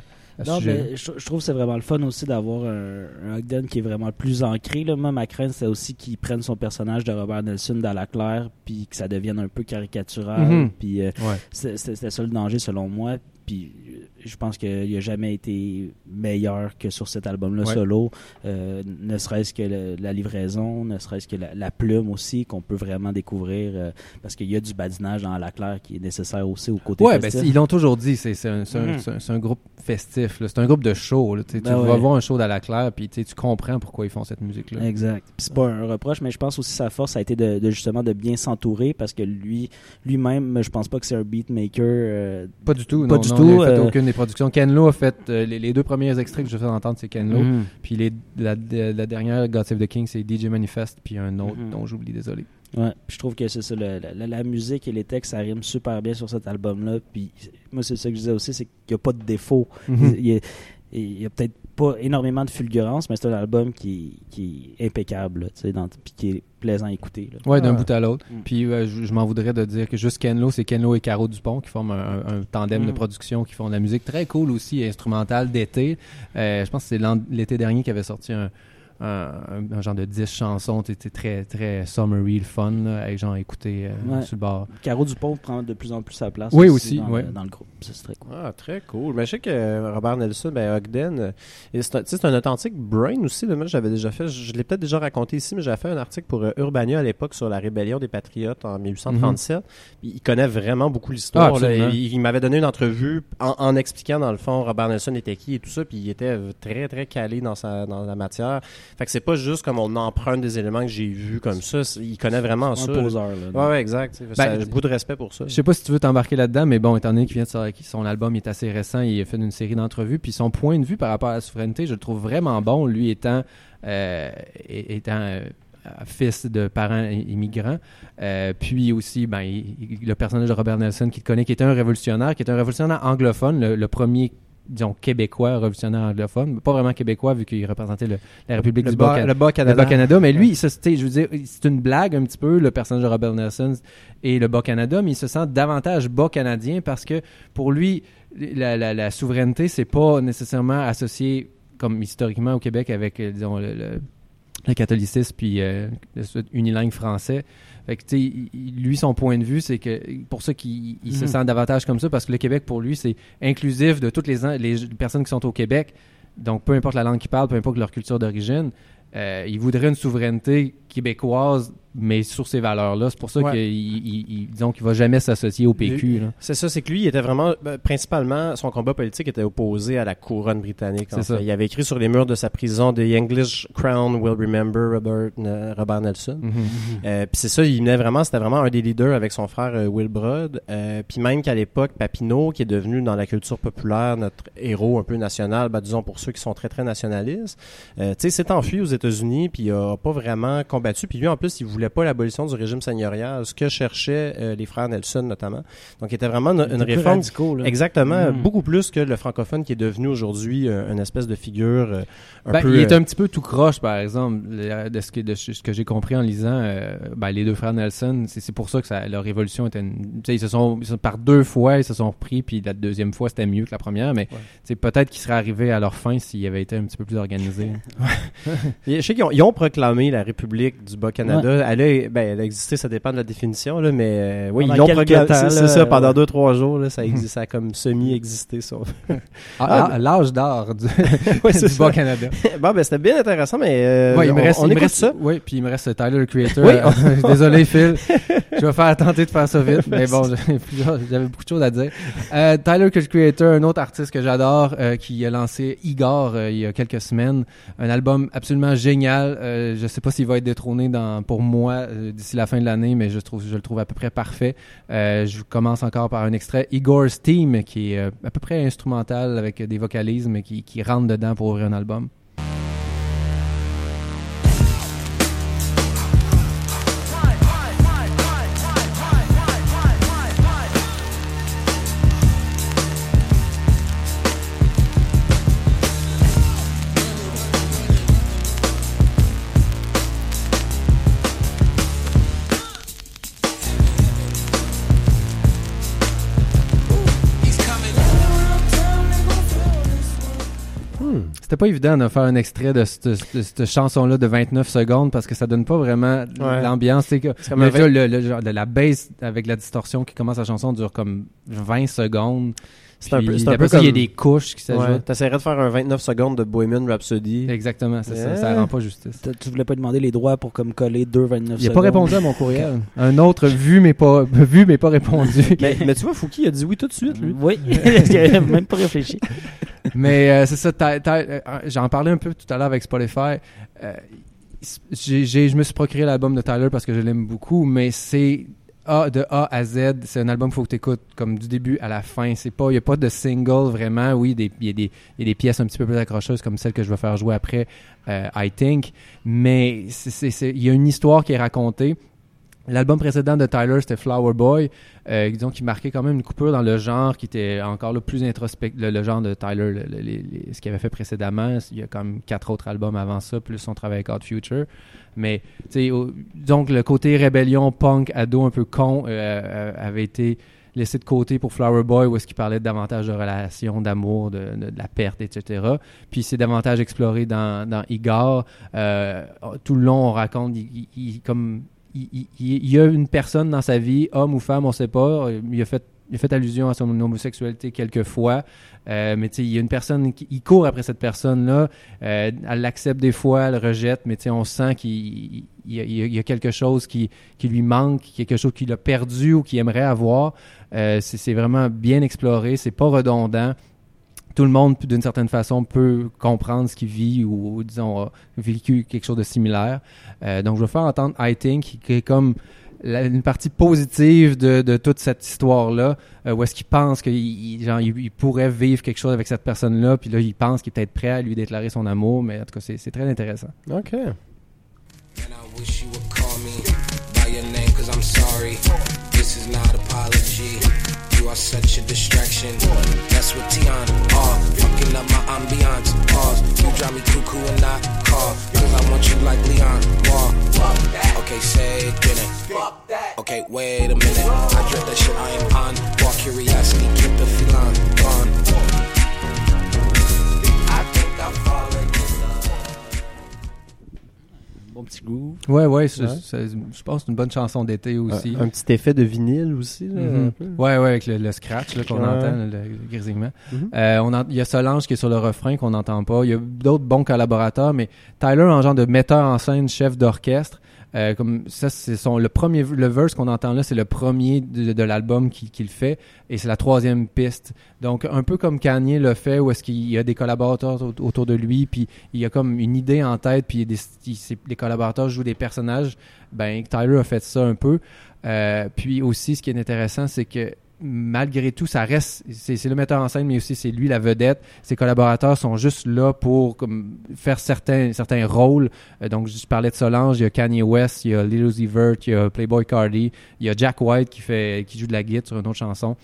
Non, mais je, je trouve que c'est vraiment le fun aussi d'avoir un, un Ogden qui est vraiment plus ancré. Là. Moi, ma crainte, c'est aussi qu'il prenne son personnage de Robert Nelson dans la claire, puis que ça devienne un peu caricatural. Mhm. Puis euh, Ouais. c'est- c'est- c'était ça le danger selon moi. Puis euh, je pense qu'il n'a jamais été meilleur que sur cet album-là Ouais. solo. Euh, ne serait-ce que le- la livraison, ne serait-ce que la, la plume aussi, qu'on peut vraiment découvrir. euh, parce qu'il y a du badinage dans la claire qui est nécessaire aussi au côté Ouais, ben, festif. c'est- ils l'ont toujours dit. C'est c'est un, groupe festif. C'est un groupe de show. là. Tu Ben tu ouais. vas voir un show dans la claire, puis tu comprends pourquoi ils font cette musique-là. Exact. C'est pas un reproche, mais je pense aussi sa force a été de, de justement de bien s'entourer parce que lui, lui-même, je pense pas que c'est un beatmaker. euh, Pas du tout. Pas non, du non, tout, il a fait aucune des productions. Ken Lo a fait euh, les, les deux premiers extraits que je fais entendre, c'est Ken Lo. mhm. Puis les, la, la dernière, God Save the King, c'est DJ Manifest, puis un autre Mhm. dont j'oublie, désolé. Ouais, puis je trouve que c'est ça, le- la, musique et les textes, ça rime super bien sur cet album-là. Puis moi, c'est ça que je disais aussi, c'est qu'il n'y a pas de défaut. Mhm. Il a, il y a peut-être pas énormément de fulgurance, mais c'est un album qui, qui est impeccable, là, tu sais, puis qui est plaisant à écouter. là. Ouais, d'un Ah. bout à l'autre. Mm. Puis euh, je, je m'en voudrais de dire que juste Ken Lo, c'est Ken Lo et Caro Dupont qui forment un, tandem de Mm. production, qui font de la musique très cool aussi, instrumentale d'été. Euh, je pense que c'est l'été dernier qui avait sorti un, un, un- un genre de 10 chansons, c'était très, très summery, le fun, là, avec genre écouter euh, Ouais. sur le bord. Caro Dupont prend de plus en plus sa place Oui, aussi, dans, ouais. le, dans le groupe. C'est très cool. Ah, très cool. Mais je sais que euh, Robert Nelson, ben, Ogden, euh, c'est un, tu sais, c'est un authentique brain aussi. Là. Moi, j'avais déjà fait, je, je l'ai peut-être déjà raconté ici, mais j'avais fait un article pour euh, Urbania à l'époque sur la rébellion des Patriotes en 1837. Puis il connaît vraiment beaucoup l'histoire. Ah, il il m'avait donné une entrevue en, en expliquant, dans le fond, Robert Nelson était qui et tout ça. Puis il était euh, très, très calé dans, sa, dans la matière. Fait que c'est pas juste comme on emprunte des éléments que j'ai vus comme ça. Il connaît vraiment Un ça. là. poseur. Là, Ouais, ouais, exact. Ça- Ben, J'ai beaucoup de respect pour ça. Je sais pas si tu veux t'embarquer là-dedans, mais bon, étant donné qu'il vient de sortir, son album est assez récent, il a fait une série d'entrevues, puis son point de vue par rapport à la souveraineté, je le trouve vraiment bon, lui étant, euh, étant euh, fils de parents immigrants, Euh, puis aussi, ben, il- il- le personnage de Robert Nelson qui le connaît, qui était un révolutionnaire, qui est un révolutionnaire anglophone, le, le premier disons québécois révolutionnaire anglophone, pas vraiment québécois vu qu'il représentait le- la République Le du bas, Bas- le bas le Canada. Bas-Canada, mais lui, je veux dire, c'est une blague un petit peu, le personnage de Robert Nelson et le Bas-Canada, mais il se sent davantage Bas-Canadien parce que pour lui, la, la- la souveraineté, c'est pas nécessairement associé, comme historiquement au Québec, avec, euh, disons, le, le- le catholicisme puis euh, unilingue français. Fait que, lui, son point de vue, c'est que pour ça qu'il il se Mhm. sent davantage comme ça, parce que le Québec, pour lui, c'est inclusif de toutes les personnes qui sont au Québec. Donc, peu importe la langue qu'ils parlent, peu importe leur culture d'origine, euh, il voudrait une souveraineté québécoise, mais sur ces valeurs-là. C'est pour ça Ouais. qu'il qu'il va jamais s'associer au PQ. C'est ça, c'est que lui, il était vraiment, ben, principalement, son combat politique était opposé à la couronne britannique. en fait. Il avait écrit sur les murs de sa prison The English Crown will remember Robert, euh, Robert Nelson. Euh, puis c'est ça, il venait vraiment, c'était vraiment un des leaders avec son frère euh, Will Brod. Euh, puis même qu'à l'époque, Papineau, qui est devenu dans la culture populaire notre héros un peu national, ben, disons pour ceux qui sont très très nationalistes, tu sais, s'est enfui aux États-Unis, puis il a pas vraiment combattu. Puis lui, en plus, il voulait pas l'abolition du régime seigneurial, ce que cherchaient euh, les frères Nelson notamment. Donc, il était vraiment une, une réforme radicaux, là. Exactement, Mm. beaucoup plus que le francophone qui est devenu aujourd'hui euh, une espèce de figure euh, un Ben, peu. il est euh, un petit peu tout croche, par exemple, le- de ce que, de ce que j'ai compris en lisant. euh, ben, les deux frères Nelson, c'est pour ça que ça, leur révolution était. Une, tu sais, ils se sont, ils sont- par deux fois, ils se sont repris, puis la deuxième fois c'était mieux que la première, mais Ouais. c'est peut-être qu'ils seraient arrivés à leur fin s'ils avaient été un petit peu plus organisés. (laughs) (laughs) Je sais qu'ils ont, ils ont proclamé la République du Bas-Canada. Elle, a, ben, elle a existé, ça dépend de la définition, là, mais euh, oui, Pendant ils l'ont programmé. temps, C'est ça, pendant ouais. deux, trois jours, là, ça, (laughs) existe, ça a comme semi-existé. Ça. Ah, ah, L'âge d'or du, (laughs) Ouais. (laughs) Bas-Canada. bon, ben, c'était bien intéressant, mais euh, Ouais, il me on, reste, on il me écoute reste ça. Oui, puis il me reste Tyler, le Creator. Oui, Désolé, Phil. Je vais faire tenter de faire ça vite, mais bon, j'avais beaucoup de choses à dire. Euh, Tyler, le Creator, un autre artiste que j'adore, euh, qui a lancé Igor il y a quelques semaines. Un album absolument génial. Je sais pas s'il va être dans, pour moi euh, d'ici la fin de l'année, mais je, le trouve à peu près parfait. Euh, je commence encore par un extrait Igor's Team, qui est euh, à peu près instrumental avec des vocalismes qui, qui rentrent dedans pour ouvrir un album. C'était pas évident de faire un extrait de cette, chanson-là de 29 secondes parce que ça donne pas vraiment Ouais. l'ambiance. C'est que comme le, le genre de la bass avec la distorsion qui commence la chanson dure comme 20 secondes. C'est un peu- Puis c'est un après peu ça, il y a comme- des couches qui Ouais. s'ajoutent. T'essaierais de faire un 29 secondes de Bohemian Rhapsody. Exactement, c'est ça. Ouais. Ça rend pas justice. T'as- Tu voulais pas demander les droits pour comme coller 2,29 Il a pas répondu à mon courriel. (laughs) Un autre vu mais pas (laughs) vu mais pas répondu. (laughs) mais, mais tu vois, Fouki a dit oui tout de suite, lui. Oui, j'ai même pas réfléchi. Mais euh, c'est ça, euh, j'en parlais un peu tout à l'heure avec Spotify. Euh, j'ai- j'ai- je me suis procuré l'album de Tyler parce que je l'aime beaucoup, mais c'est De A à Z. C'est un album faut que tu écoutes comme du début à la fin. C'est pas, il n'y a pas de single vraiment. Oui, il y, y a des pièces un petit peu plus accrocheuses comme celle que je vais faire jouer après, euh, I Think. Mais il y a une histoire qui est racontée. L'album précédent de Tyler, c'était Flower Boy, euh, disons qui marquait quand même une coupure dans le genre qui était encore le plus introspect, le, genre de Tyler, ce qu'il avait fait précédemment. Il y a quand même quatre autres albums avant ça, plus son travail avec Odd Future. Mais, donc le côté rébellion, punk, ado un peu con euh, euh, avait été laissé de côté pour Flower Boy où est-ce qu'il parlait davantage de relations, d'amour, de, la perte, etc. Puis c'est davantage exploré dans, dans Igor. Tout le long, on raconte comme il, y a une personne dans sa vie, homme ou femme, on sait pas. Il a fait, il a fait allusion à son homosexualité quelques fois. Euh, mais il y a une personne qui court après cette personne-là. Euh, elle l'accepte des fois, elle le rejette, mais on sent qu'il il y, a- quelque chose qui, lui manque, quelque chose qu'il a perdu ou qu'il aimerait avoir. Euh, c'est vraiment bien exploré, c'est pas redondant tout le monde, d'une certaine façon, peut comprendre ce qu'il vit ou, disons, a vécu quelque chose de similaire. Euh, donc, je vais faire entendre I Think, qui est comme la- une partie positive de, de toute cette histoire-là, euh, où est-ce qu'il pense qu'il il- genre, il, il pourrait vivre quelque chose avec cette personne-là, puis là, il pense qu'il est peut-être prêt à lui déclarer son amour, mais en tout cas, c'est c'est très intéressant. OK. And I wish you would call me by your name, cause I'm sorry. This is not apology. You are such a distraction. That's what Tion are. Uh, fucking up my ambiance. Pause. You drive me cuckoo and not call. Cause I want you like Leon. Wall. Okay, say it, it. Okay, wait a minute. I dread that shit I am on. Walk curiosity, keep the feline gone. Bon petit groove. Ouais, ouais, c'est- Ouais. c'est- je pense que c'est une bonne chanson d'été aussi. Un, un petit effet de vinyle aussi. Là, un peu. Ouais, ouais, avec le, le scratch là, qu'on Ouais. entend, le, le grésillement. Mhm. Euh, on en- il y a Solange qui est sur le refrain qu'on n'entend pas. Il y a d'autres bons collaborateurs, mais Tyler en genre de metteur en scène, chef d'orchestre. Euh, comme ça, c'est son le premier le verse qu'on entend là, c'est le premier de, de l'album qu'il fait et c'est la troisième piste. Donc un peu comme Kanye le fait, où est-ce qu'il y a des collaborateurs au- autour de lui, puis il y a comme une idée en tête, puis il des, il- les collaborateurs jouent des personnages. Ben Tyler a fait ça un peu. Euh, puis aussi, ce qui est intéressant, c'est que malgré tout, ça reste, c'est le metteur en scène, mais aussi c'est lui la vedette. Ses collaborateurs sont juste là pour comme, faire certains, certains rôles. Euh, donc, je parlais de Solange, il y a Kanye West, il y a Lil Uzi Vert, il y a Playboy Cardi, il y a Jack White qui fait, qui joue de la guitare sur une autre chanson.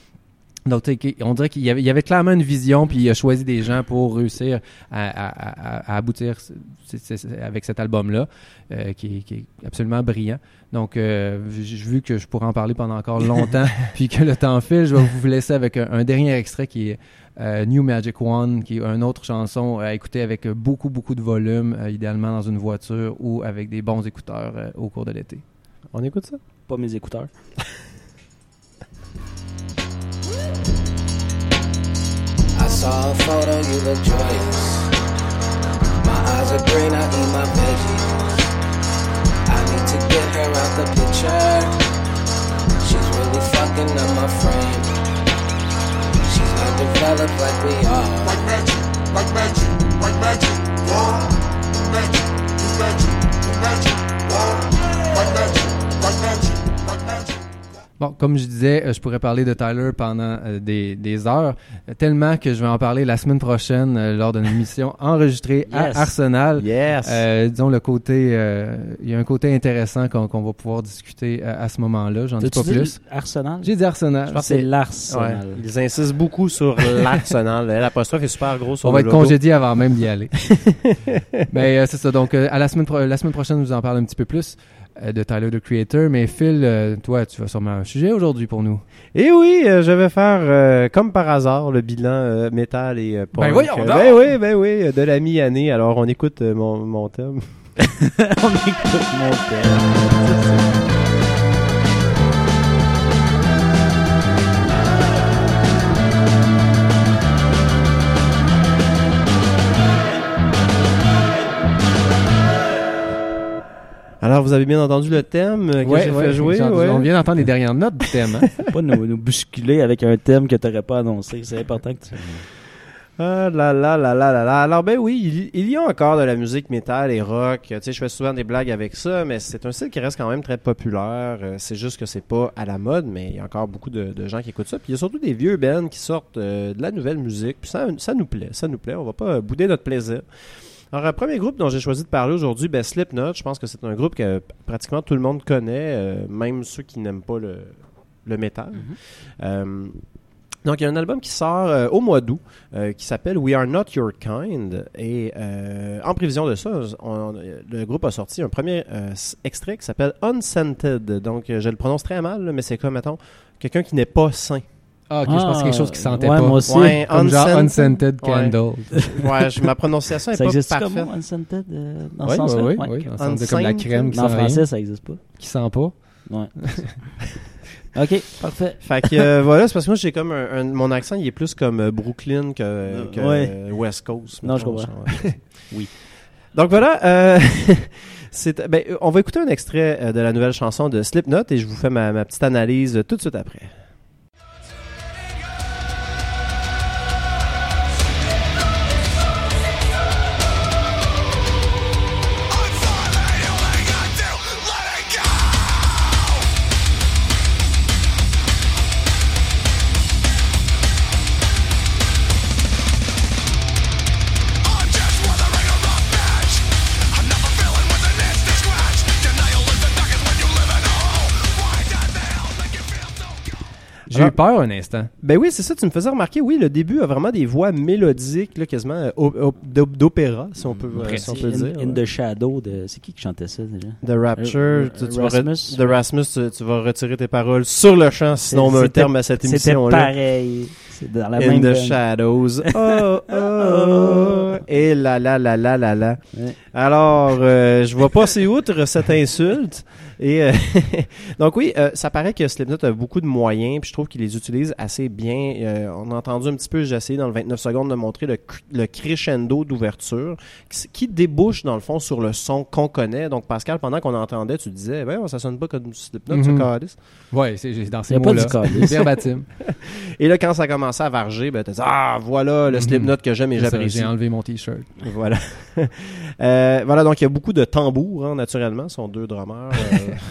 Donc, tu sais, on dirait qu'il y avait, il y avait clairement une vision, puis il a choisi des gens pour réussir à, à- à- à aboutir c- c- c- avec cet album-là, euh, qui, est- qui est absolument brillant. Donc, euh, vu que je pourrais en parler pendant encore longtemps, (laughs) puis que le temps file, je vais vous laisser avec un, un dernier extrait qui est euh, New Magic One, qui est une autre chanson à écouter avec beaucoup, beaucoup de volume, euh, idéalement dans une voiture ou avec des bons écouteurs euh, au cours de l'été. On écoute ça? Pas mes écouteurs. (laughs) saw a photo, you look joyous. My eyes are green, I eat my veggies. I need to get her out the picture. She's really fucking up my frame. She's not developed like we are. Like magic, like magic, like magic, whoa. Magic, magic, magic, whoa. Like magic, like magic, like magic. Bon, comme je disais, euh, je pourrais parler de Tyler pendant euh, des, des heures, tellement que je vais en parler la semaine prochaine euh, lors d'une émission (laughs) enregistrée Yes. à Arsenal. Yes! Euh, disons le côté, euh, il y a un côté intéressant qu'on qu'on va pouvoir discuter à, à ce moment-là. J'en dis pas plus. Arsenal? J'ai dit Arsenal. Je pense C'est que- Ouais, l'Arsenal. ils insistent beaucoup sur l'Arsenal. L'apostrophe est super gros sur On va être congédié avant même d'y aller. Mais (laughs) euh, c'est ça. Donc, euh, à la semaine, pro- la semaine prochaine, je vous en parle un petit peu plus euh, de Tyler, the Creator. Mais Phil, euh, toi, tu vas sûrement un sujet aujourd'hui pour nous. Et oui, euh, je vais faire euh, comme par hasard le bilan euh, métal et euh, punk. Ben voyons Euh, donc! Ben oui, ben oui, euh, de la mi-année. Alors on écoute euh, mon, mon thème. (laughs) On écoute mon thème. Alors vous avez bien entendu le thème euh, que Ouais, j'ai ouais, fait jouer. ouais. On vient d'entendre les dernières notes du thème. hein. (laughs) Faut pas nous, nous bousculer avec un thème que t'aurais pas annoncé. C'est important que tu... Ah là là là là là là. Alors ben oui, il, il y a encore de la musique métal et rock. Tu sais, je fais souvent des blagues avec ça, mais c'est un style qui reste quand même très populaire. Euh, c'est juste que c'est pas à la mode, mais il y a encore beaucoup de, de gens qui écoutent ça. Puis il y a surtout des vieux bands qui sortent euh, de la nouvelle musique. Puis ça, ça nous plaît, ça nous plaît. On va pas bouder notre plaisir. Alors, un premier groupe dont j'ai choisi de parler aujourd'hui, ben, Slipknot, je pense que c'est un groupe que pratiquement tout le monde connaît, euh, même ceux qui n'aiment pas le, le métal. Euh, donc, il y a un album qui sort euh, au mois d'août euh, qui s'appelle We Are Not Your Kind. Et euh, en prévision de ça, on- le groupe a sorti un premier extrait qui s'appelle Unscented. Donc, je le prononce très mal, là, mais c'est comme, mettons, quelqu'un qui n'est pas sain. Ah, ok, je pense que c'est quelque chose qui sentait ouais, pas. moi aussi. Ouais, Comme genre unscented. Unscented Candle. Ouais, je- ma prononciation n'est Ça pas existe parfaite. comme unscented euh, dans Oui, ce oui, Ouais. oui. Ça sentait comme la crème qui Mais en sent français, rien, ça existe pas. qui sent pas. Ouais. (laughs) ok, parfait. Fait que euh, voilà, c'est parce que moi j'ai comme un, un- mon accent il est plus comme euh, Brooklyn que, que ouais. euh, West Coast. Non, je comprends. ouais. oui. Donc voilà, euh, (laughs) c'est ben, on va écouter un extrait de la nouvelle chanson de Slipknot et je vous fais ma, ma petite analyse tout de suite après. J'ai eu peur un instant. Ben oui, c'est ça, tu me faisais remarquer, oui, le début a vraiment des voix mélodiques, là, quasiment euh, op- op- d'op- d'opéra, si on peut, euh, si on peut in, dire. in the Shadow, de... c'est qui qui chantait ça déjà? The Rapture, Euh, tu, tu vas re- Rasmus? The Rasmus, tu, tu vas retirer tes paroles sur le champ, sinon on met un C'était- terme à cette C'était émission-là. pareil. C'est dans la In même the veine. shadows. Oh, oh, oh. (laughs) Et là, là, là, là, là, là. Ouais. Alors, euh, je vois pas c'est outre cette insulte. Et euh, (laughs) donc oui, euh, ça paraît que Slipknot a beaucoup de moyens, puis je trouve qu'il les utilise assez bien. Euh, on a entendu un petit peu, j'ai essayé dans le 29 secondes de montrer le, cr- le crescendo d'ouverture qui, qui débouche dans le fond sur le son qu'on connaît. Donc Pascal, pendant qu'on entendait, tu disais, ben ça sonne pas comme Slipknot, ce Mhm. câlisse. Ouais, c'est dans ces a pas mots-là. du. (laughs) Verbatim. Et là, quand ça a commencé à varger, ben t'as dit, ah voilà le Mhm. Slipknot que j'aime et j'apprécie. J'ai enlevé mon t-shirt. Voilà. (laughs) Euh, voilà, donc il y a beaucoup de tambours, hein, naturellement. Ce sont deux drummers.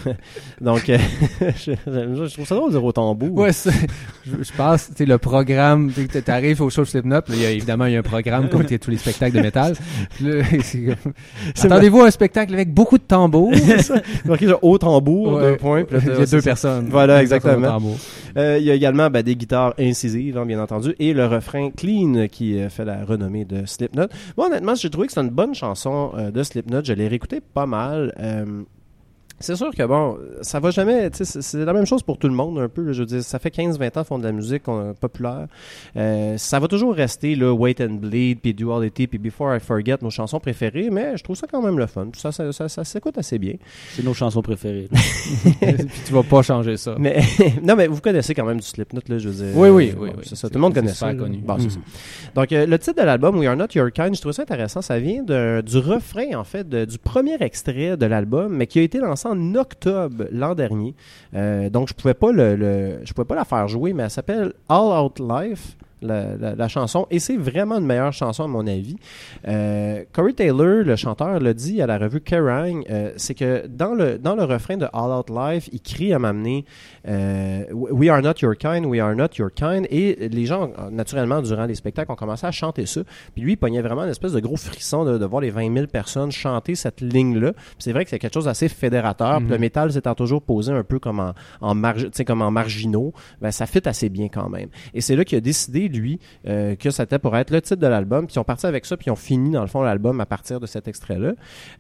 Euh, (laughs) Donc, euh, (laughs) je, trouve ça drôle de dire au tambour. Ouais, je, je pense, tu le programme, tu sais, t'arrives au show Slipknot, il y a, évidemment, il y a un programme comme tous les spectacles de métal. Attendez-vous à un spectacle avec beaucoup de tambours? Marqué genre au tambour, Ouais. deux points. puis Il y a deux personnes. Voilà, exactement. il y a également ben, des guitares incisives, hein, bien entendu, et le refrain clean qui fait la renommée de Slipknot. Moi, honnêtement, j'ai trouvé que c'est une bonne chanson euh, de Slipknot. Je l'ai réécouté pas mal. Euh, c'est sûr que bon, ça va jamais, c'est- la même chose pour tout le monde un peu. là. je veux dire, ça fait 15-20 ans qu'ils font de la musique on- populaire. Euh, ça va toujours rester là, Wait and Bleed, puis Duality, puis Before I Forget, nos chansons préférées, mais je trouve ça quand même le fun. Ça, ça, ça, ça s'écoute assez bien. C'est nos chansons préférées. (laughs) Puis tu vas pas changer ça. Mais (laughs) non, mais vous connaissez quand même du Slipknot là, je veux dire. Oui, oui, Bon, oui, oui. C'est ça, tout le monde connaît ça. connu. Bon, Mhm. ça. Donc euh, le titre de l'album We Are Not Your Kind, je trouve ça intéressant. Ça vient de- du refrain en fait de- du premier extrait de l'album, mais qui a été lancé en octobre l'an dernier. Euh, donc je pouvais pouvais pas la faire jouer, mais elle s'appelle All Out Life. La, la- la chanson et c'est vraiment une meilleure chanson à mon avis. Euh, Corey Taylor, le chanteur, l'a dit à la revue Kerrang, euh, c'est que dans le dans le refrain de All Out Life, il crie à m'amener euh, We are not your kind, we are not your kind. Et les gens, naturellement, durant les spectacles, ont commencé à chanter ça. Puis lui, il pognait vraiment une espèce de gros frisson de, de voir les 20 000 personnes chanter cette ligne-là. C'est vrai que c'est quelque chose d'assez fédérateur. Puis Mhm. le métal s'étant toujours posé un peu comme en, en, marge, comme en marginaux, ben, ça fit assez bien quand même. Et c'est là qu'il a décidé, lui, euh, que c'était pour être le titre de l'album. Puis ils ont parti avec ça, puis ils ont fini, dans le fond, l'album à partir de cet extrait-là.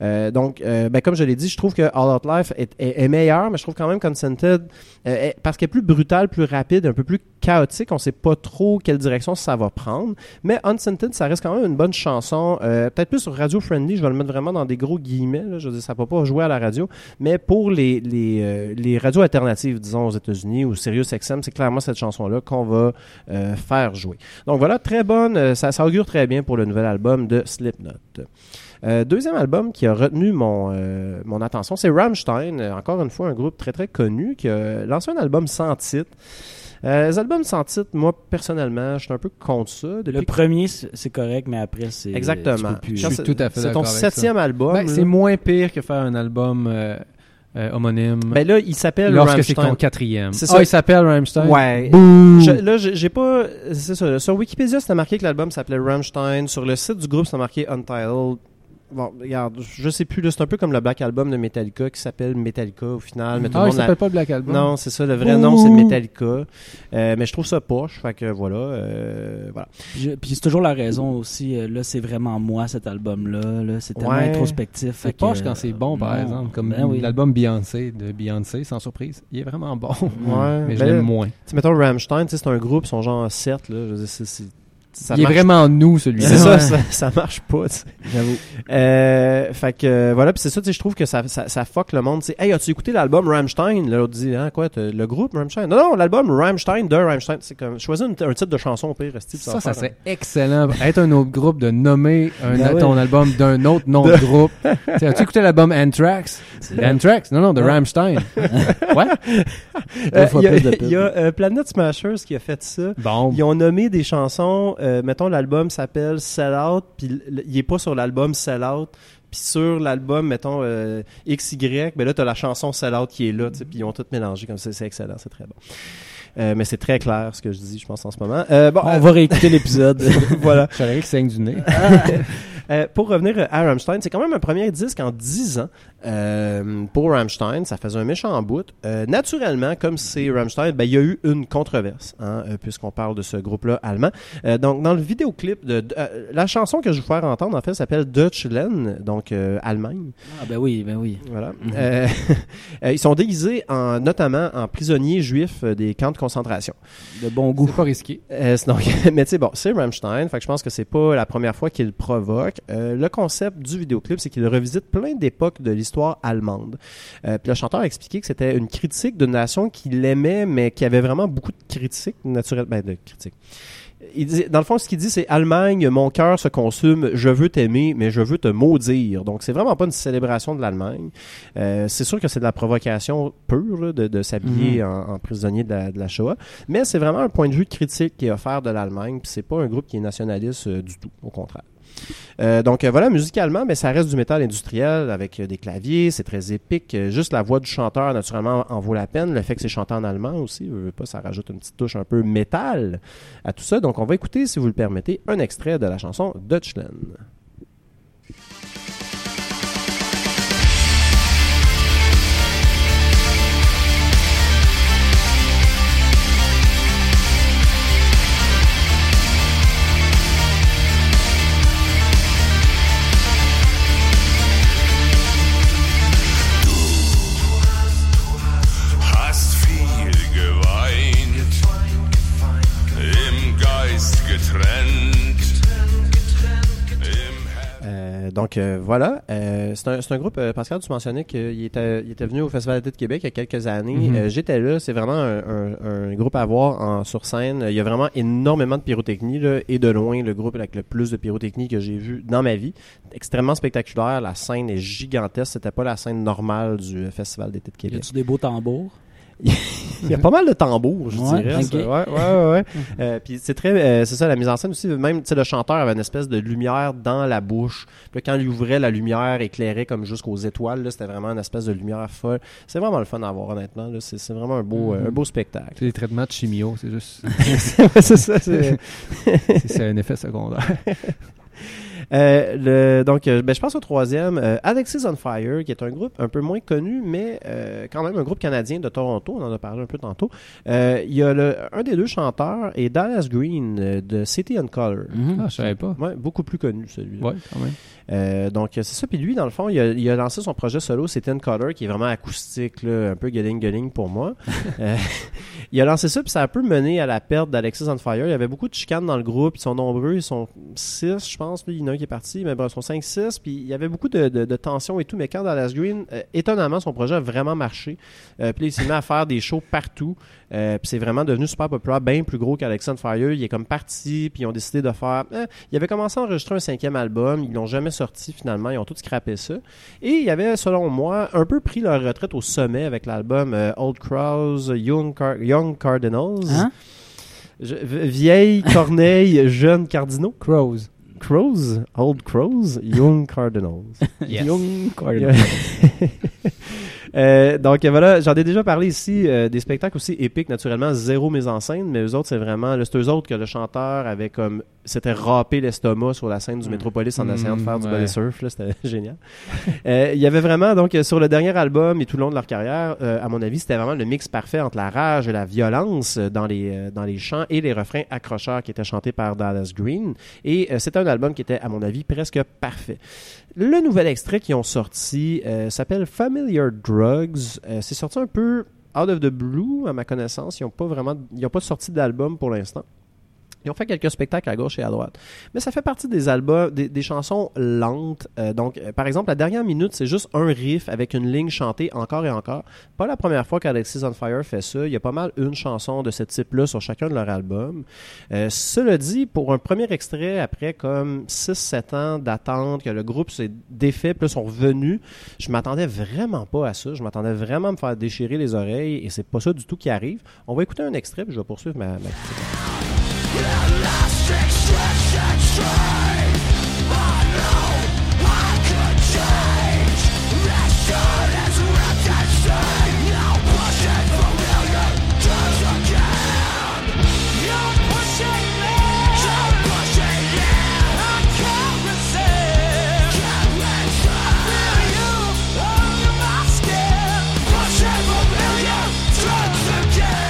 Euh, donc, euh, ben, comme je l'ai dit, je trouve que All Out Life est, meilleur, mais je trouve quand même Consented, est- parce qu'elle est plus brutale, plus rapide, un peu plus chaotique. On sait pas trop quelle direction ça va prendre. Mais Unscented, ça reste quand même une bonne chanson. Peut-être plus sur radio friendly, je vais le mettre vraiment dans des gros guillemets. Là. Je veux dire, ça peut pas jouer à la radio. Mais pour les, les, les radios alternatives, disons aux États-Unis ou Sirius XM, c'est clairement cette chanson-là qu'on va faire jouer. Donc voilà, très bonne. euh, ça, ça augure très bien pour le nouvel album de Slipknot. Euh, deuxième album qui a retenu mon, euh, mon attention, c'est Rammstein. Encore une fois, un groupe très très connu qui a lancé un album sans titre. Euh, les albums sans titre, moi personnellement, je suis un peu contre ça. Le premier, c'est correct, mais après, c'est. Exactement. Je suis tout à fait C'est ton ça. septième album. Ben, c'est moins pire que faire un album euh, homonyme Ben là, il s'appelle lorsque c'est Rammstein. ton quatrième. C'est Ah, ça. il s'appelle Rammstein? Ouais. Je- là, j'ai j'ai pas. C'est ça. Sur Wikipédia, c'était marqué que l'album s'appelait Rammstein. Sur le site du groupe, c'était marqué Untitled. Bon, regarde, je sais plus. C'est un peu comme le Black Album de Metallica qui s'appelle Metallica au final. Mais tout le Ah, il monde l'a- s'appelle pas Black Album? Non, c'est ça. Le vrai nom, c'est Metallica. Euh, mais je trouve ça poche. Fait que voilà. euh, voilà. Je- puis c'est toujours la raison aussi. euh, là, c'est vraiment moi cet album-là. Là, c'est tellement Ouais. introspectif. fait C'est que, poche quand c'est bon, par non. exemple. Comme Ben oui. l'album Beyoncé de Beyoncé, sans surprise. Il est vraiment bon. Ouais. (laughs) Mais je Ben, l'aime moins. mettons Rammstein, tu sais, c'est un groupe, ils sont genre 7. Là, je veux dire, c'est- ça il est vraiment nous, celui-là. C'est ça, Ouais. ça, ça marche pas. J'avoue. Euh, fait que euh, voilà, puis c'est ça, tu sais, je trouve que ça, ça, ça fuck le monde. tu sais. Hey, as-tu écouté l'album Rammstein? L'autre dit, hein, quoi, le groupe Rammstein? Non, non, l'album Rammstein de Rammstein. C'est comme, choisis une- un type de chanson au pire, Ça, ça serait excellent. Être un autre groupe, de nommer un, Ben ton album d'un autre nom de groupe. T'sais, As-tu écouté l'album Anthrax? Anthrax? Non, non, de Rammstein. (laughs) ouais? Fois Il y a, (laughs) y a, euh, Planet Smashers qui a fait ça. Bon. Ils ont nommé des chansons, euh, mettons l'album s'appelle Sell Out, puis il est pas sur l'album Sell Out, puis sur l'album, mettons euh, XY, ben là t'as la chanson Sell Out qui est là, tu puis ils ont tout mélangé comme ça, c'est excellent, c'est très bon. Euh, mais c'est très clair ce que je dis, je pense en ce moment. Euh, bon, On euh, va réécouter l'épisode. (laughs) voilà. Charlie qui saigne du nez. (laughs) Euh, pour revenir à Rammstein, c'est quand même un premier disque en 10 ans euh, pour Rammstein. Ça faisait un méchant bout. Euh, naturellement, comme c'est Rammstein, ben, il y a eu une controverse, hein, euh, puisqu'on parle de ce groupe-là allemand. Euh, donc, dans le vidéoclip, de, de- euh, la chanson que je vais vous faire entendre, en fait, s'appelle Deutschland, donc euh, Allemagne. ah, ben oui, ben oui. Voilà. Euh, (laughs) euh, ils sont déguisés en, notamment en prisonniers juifs euh, des camps de concentration. De bon goût. C'est pas risqué. Euh, donc, (laughs) mais tu sais, bon, c'est Rammstein, fait que je pense que c'est pas la première fois qu'il le Euh, le concept du vidéoclip, c'est qu'il revisite plein d'époques de l'histoire allemande. Euh, puis le chanteur a expliqué que c'était une critique d'une nation qu'il aimait, mais qui avait vraiment beaucoup de critiques naturelles. Ben, de critiques. Il dit, dans le fond, ce qu'il dit, c'est Allemagne, mon cœur se consume, je veux t'aimer, mais je veux te maudire. Donc, c'est vraiment pas une célébration de l'Allemagne. Euh, c'est sûr que c'est de la provocation pure là, de, de s'habiller en, en prisonnier de la, de la Shoah, mais c'est vraiment un point de vue critique qui est offert de l'Allemagne. Puis c'est pas un groupe qui est nationaliste euh, du tout, au contraire. Euh, donc euh, voilà, musicalement, mais ça reste du métal industriel avec euh, des claviers, c'est très épique. Juste la voix du chanteur, naturellement, en vaut la peine. Le fait que c'est chanté en allemand aussi, pas, ça rajoute une petite touche un peu métal à tout ça. Donc on va écouter, si vous le permettez, un extrait de la chanson Dutchland. Donc euh, voilà, Euh, c'est un, groupe, euh, Pascal, tu mentionnais qu'il était, il était venu au Festival d'été de Québec il y a quelques années. Mhm. J'étais là, c'est vraiment un, un- un groupe à voir en, sur scène. Il y a vraiment énormément de pyrotechnie là, et de loin le groupe avec le plus de pyrotechnie que j'ai vu dans ma vie. Extrêmement spectaculaire, la scène est gigantesque, c'était pas la scène normale du Festival d'été de Y Québec. a-tu des beaux tambours? Il y a pas mal de tambours, je Ouais, dirais. Ouais, ouais, ouais. Euh, puis c'est très, euh, c'est ça, la mise en scène aussi. Même, tu sais, le chanteur avait une espèce de lumière dans la bouche. Puis là, quand il ouvrait, la lumière éclairait comme jusqu'aux étoiles. Là, c'était vraiment une espèce de lumière folle. C'est vraiment le fun à voir, honnêtement. Là, c'est, c'est vraiment un beau, euh, un beau spectacle. C'est des traitements de chimio, c'est juste. (laughs) Ouais, c'est ça. c'est- (laughs) c'est c'est un effet secondaire. (laughs) Euh, le, donc, euh, ben, je pense au troisième, euh, Alexis on Fire, qui est un groupe un peu moins connu, mais euh, quand même un groupe canadien de Toronto. On en a parlé un peu tantôt. Euh, Il y a le, un des deux chanteurs et Dallas Green euh, de City and Color. Ah, je savais pas. Ouais, beaucoup plus connu celui-là. Ouais, quand même. Euh, donc c'est ça. Puis lui, dans le fond, il a, il a lancé son projet solo, City and Color, qui est vraiment acoustique, là, un peu getting getting pour moi. (laughs) Euh, il a lancé ça, puis ça a un peu mené à la perte d'Alexis on Fire. Il y avait beaucoup de chicanes dans le groupe. Ils sont nombreux, ils sont six, je pense. Lui, il y en a un qui est parti, mais bon, ils sont cinq, six. Puis il y avait beaucoup de, de, de tensions et tout. Mais quand Dallas Green, euh, étonnamment, son projet a vraiment marché. Euh, puis il s'est mis à faire des shows partout. Euh, puis c'est vraiment devenu super populaire, bien plus gros qu'Alex on Fire. Il est comme parti, puis ils ont décidé de faire. eh, il avait commencé à enregistrer un cinquième album. Ils l'ont jamais sorti finalement. Ils ont tout scrappé ça. Et il y avait, selon moi, un peu pris leur retraite au sommet avec l'album euh, Old Crows, Young, Car- Young Cardinals. Hein? Je- vieille (laughs) Corneille, jeunes cardinaux. Crows. Crows, Old Crows, Young Cardinals. (laughs) Young Yeah. (laughs) Euh, donc voilà, j'en ai déjà parlé ici, euh, des spectacles aussi épiques, naturellement, zéro mise en scène, mais eux autres, c'est vraiment, c'est eux autres que le chanteur avait comme, s'était râpé l'estomac sur la scène du Métropolis en Mm, essayant de faire du body surf, là, c'était (laughs) génial. Euh, Il y avait vraiment, donc, sur le dernier album et tout le long de leur carrière, euh, à mon avis, c'était vraiment le mix parfait entre la rage et la violence dans les, euh, dans les chants et les refrains accrocheurs qui étaient chantés par Dallas Green. Et euh, c'était un album qui était, à mon avis, presque parfait. Le nouvel extrait qu'ils ont sorti euh, s'appelle Familiar Drugs. Euh, c'est sorti un peu out of the blue, à ma connaissance. Ils n'ont pas vraiment, ils n'ont pas sorti d'album pour l'instant. Ils ont fait quelques spectacles à gauche et à droite. Mais ça fait partie des albums, des, chansons lentes. Euh, donc, euh, par exemple, la dernière minute, c'est juste un riff avec une ligne chantée encore et encore. Pas la première fois qu'Alexis on Fire fait ça. Il y a pas mal une chanson de ce type-là sur chacun de leurs albums. Euh, cela dit, pour un premier extrait, après comme 6-7 ans d'attente, que le groupe s'est défait, là, sont revenus, je m'attendais vraiment pas à ça. Je m'attendais vraiment à me faire déchirer les oreilles, et c'est pas ça du tout qui arrive. On va écouter un extrait, puis je vais poursuivre ma. In the.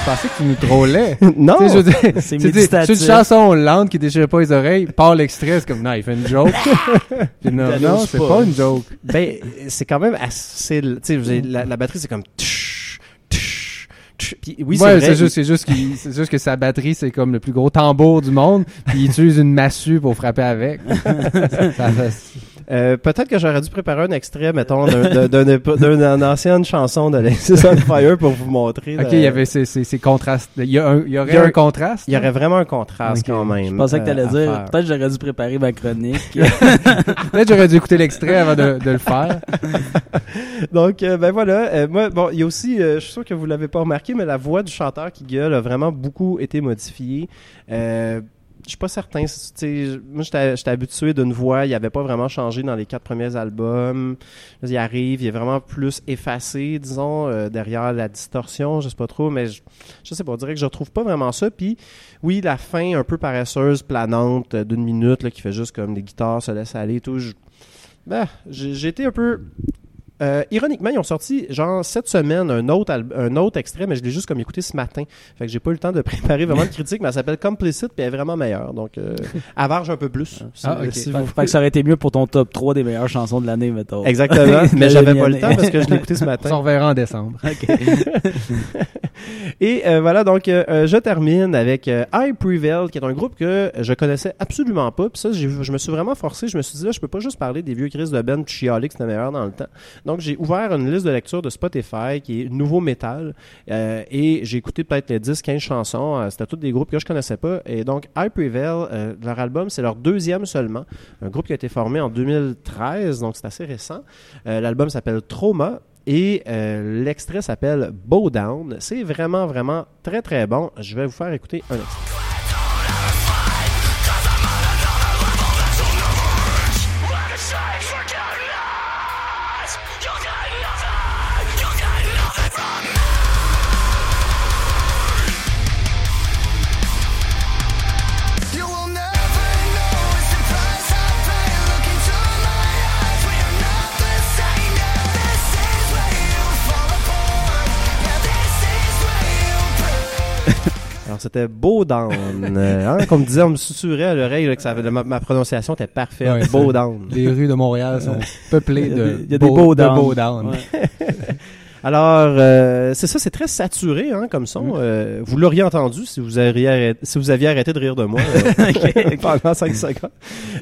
Je pensais que tu nous trollais. (laughs) non! Tu sais, je veux dire, C'est méditatif. Une chanson lente qui déchire pas les oreilles. Par l'extrait, c'est comme, non, il fait une joke. (laughs) Puis non, non, c'est pas. pas une joke. ben, c'est quand même assez. Tu sais, la, la batterie, c'est comme. tch, tch, tch. Puis oui, c'est ouais, c'est juste, c'est juste que sa batterie, c'est comme le plus gros tambour du monde. Puis il utilise une massue pour frapper avec. (laughs) Ça- ça- Euh, Peut-être que j'aurais dû préparer un extrait, mettons, d'un- d'un- d'un- d'une ancienne chanson d'Alexis on Fire pour vous montrer. ok, de- il y avait ces, ces, ces contrastes. Il y, a un, il y aurait Il y a un un- contraste. Il y aurait vraiment un contraste quand même. Je pensais que euh, t'allais à dire, peut-être j'aurais dû préparer ma chronique. (laughs) Peut-être j'aurais dû écouter l'extrait avant de, de le faire. (laughs) Donc, euh, ben voilà. euh, moi, bon, il y a aussi, euh, je suis sûr que vous l'avez pas remarqué, mais la voix du chanteur qui gueule a vraiment beaucoup été modifiée. Euh, je suis pas certain. Moi, j'étais habitué d'une voix. Il avait pas vraiment changé dans les quatre premiers albums. Il arrive, il est vraiment plus effacé, disons, euh, derrière la distorsion. Je sais pas trop, mais je, je sais pas. On dirait que je retrouve pas vraiment ça. Puis, oui, la fin un peu paresseuse, planante, euh, d'une minute, là, qui fait juste comme des guitares se laissent aller tout. ben, j'ai été un peu. Euh, ironiquement, ils ont sorti, genre, cette semaine, un autre, un autre extrait, mais je l'ai juste comme écouté ce matin. Fait que j'ai pas eu le temps de (laughs) préparer vraiment de critique, mais elle s'appelle Complicit, puis elle est vraiment meilleure. Donc, euh, (laughs) avarge un peu plus. si- Ah, ok. si Fait, vous- fait que ça aurait été mieux pour ton top 3 des meilleures chansons de l'année, mettons. Exactement, (laughs) mais j'avais pas le temps parce que je l'ai écouté ce On matin. s'en reverra en décembre. (laughs) Et euh, voilà, donc euh, euh, je termine avec euh, I Prevail, qui est un groupe que je connaissais absolument pas. Puis ça, je me suis vraiment forcé. Je me suis dit, là, je peux pas juste parler des vieux Chris de Ben que c'était meilleur dans le temps. Donc j'ai ouvert une liste de lecture de Spotify qui est nouveau métal. Et j'ai écouté peut-être les 10-15 chansons. C'était tous des groupes que je connaissais pas. Et donc I Prevail, leur album, c'est leur deuxième seulement. Un groupe qui a été formé en 2013, donc c'est assez récent. L'album s'appelle Trauma. Et euh, l'extrait s'appelle Bow Down. C'est vraiment, vraiment très, très bon. Je vais vous faire écouter un extrait. Alors, c'était Bow Down. Euh, hein, comme disait, on me susurrait à l'oreille là, que ça, avait- ma, ma prononciation était parfaite. Ouais. Les rues de Montréal sont peuplées de, il y a des beaux. Ouais. (laughs) Alors, euh, c'est ça, c'est très saturé hein, comme son. Euh, vous l'auriez entendu si vous, aviez arrêté, si vous aviez arrêté de rire de moi euh, (laughs) (laughs) pendant 5 secondes.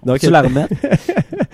Donc, Tu la remets.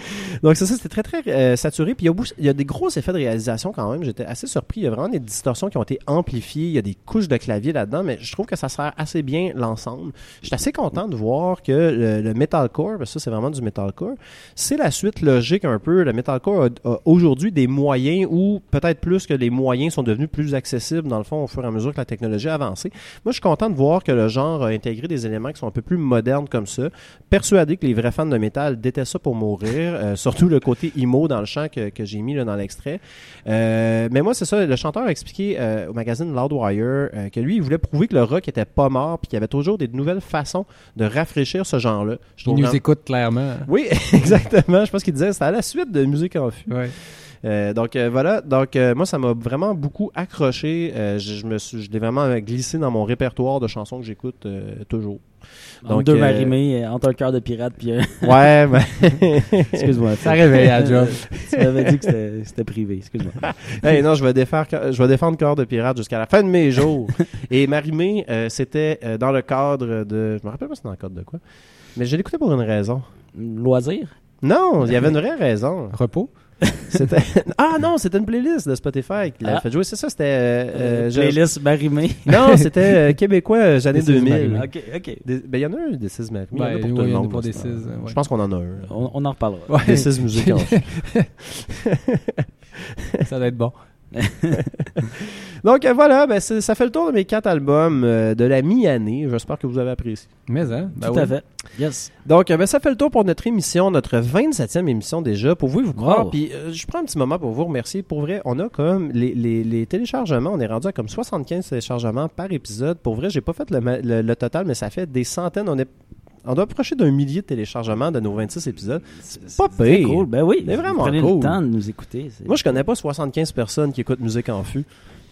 (laughs) Donc ça, c'était très très euh, saturé. Puis il y, a des gros effets de réalisation quand même. J'étais assez surpris. Il y a vraiment des distorsions qui ont été amplifiées. Il y a des couches de clavier là-dedans, mais je trouve que ça sert assez bien l'ensemble. J'étais assez content de voir que le, le metalcore, parce que ça c'est vraiment du metalcore, c'est la suite logique un peu. Le metalcore a, a aujourd'hui des moyens ou peut-être plus que les moyens sont devenus plus accessibles dans le fond au fur et à mesure que la technologie a avancé. Moi, je suis content de voir que le genre a intégré des éléments qui sont un peu plus modernes comme ça. Persuadé que les vrais fans de métal détestent ça pour mourir, euh, surtout le côté emo dans le chant que, que j'ai mis là, dans l'extrait. Euh, mais moi, c'est ça, le chanteur a expliqué euh, au magazine Loudwire que lui, il voulait prouver que le rock était pas mort puis qu'il y avait toujours des nouvelles façons de rafraîchir ce genre-là. Je trouve nous vraiment- écoutent clairement. Oui, (laughs) exactement. Je pense qu'il disait c'était à la suite de Musique en. Ouais. Euh, donc euh, voilà, donc euh, moi ça m'a vraiment beaucoup accroché. Je, je me suis, je l'ai vraiment glissé dans mon répertoire de chansons que j'écoute euh, Donc, deux marimés, euh, entre un cœur de pirate puis un... (laughs) Ouais, (laughs) ben, Excuse-moi. Ça réveille à job. tu m'avais dit que c'était- privé. Excuse-moi. (laughs) hey, non, je vais défaire, je vais défendre Corps de pirate jusqu'à la fin de mes jours. Et Marimé, euh, c'était euh, dans le cadre de, je me rappelle pas c'est dans le cadre de quoi, mais je l'écoutais pour une raison. Loisir? Non, il y avait une vraie raison. Repos? (laughs) C'était ah non, c'était une playlist de Spotify qui l'a Ah. fait jouer. C'est ça, c'était euh, euh, je- Playlist marimé. Non, (laughs) c'était euh, québécois euh, années This is 2000. Marimé. ok, ok. Des- Ben, il y en a un des 6 Marimé. Il y en a Ben, pour oui, tout le monde. pour des six, ouais. Je pense qu'on en a un. On, on en reparlera. Ouais. Des 6 musiques. (laughs) Ça doit être bon. (laughs) Donc euh, voilà, ben, ça fait le tour de mes quatre albums euh, de la mi-année. J'espère que vous avez apprécié. Mais hein, ben Tout oui. à fait. Yes. Donc, euh, ben, ça fait le tour pour notre émission, notre 27e émission déjà. Pour vous, vous croire. Wow. Puis, euh, je prends un petit moment pour vous remercier. Pour vrai, on a comme les, les, les téléchargements, on est rendu à comme 75 téléchargements par épisode. Pour vrai, j'ai pas fait le- le total, mais ça fait des centaines. On est on doit approcher d'un millier de téléchargements de nos 26 épisodes. C'est pas pire. cool. Ben oui. C'est vraiment Prenez cool. le temps de nous écouter. Moi, je connais pas 75 personnes qui écoutent musique en fût.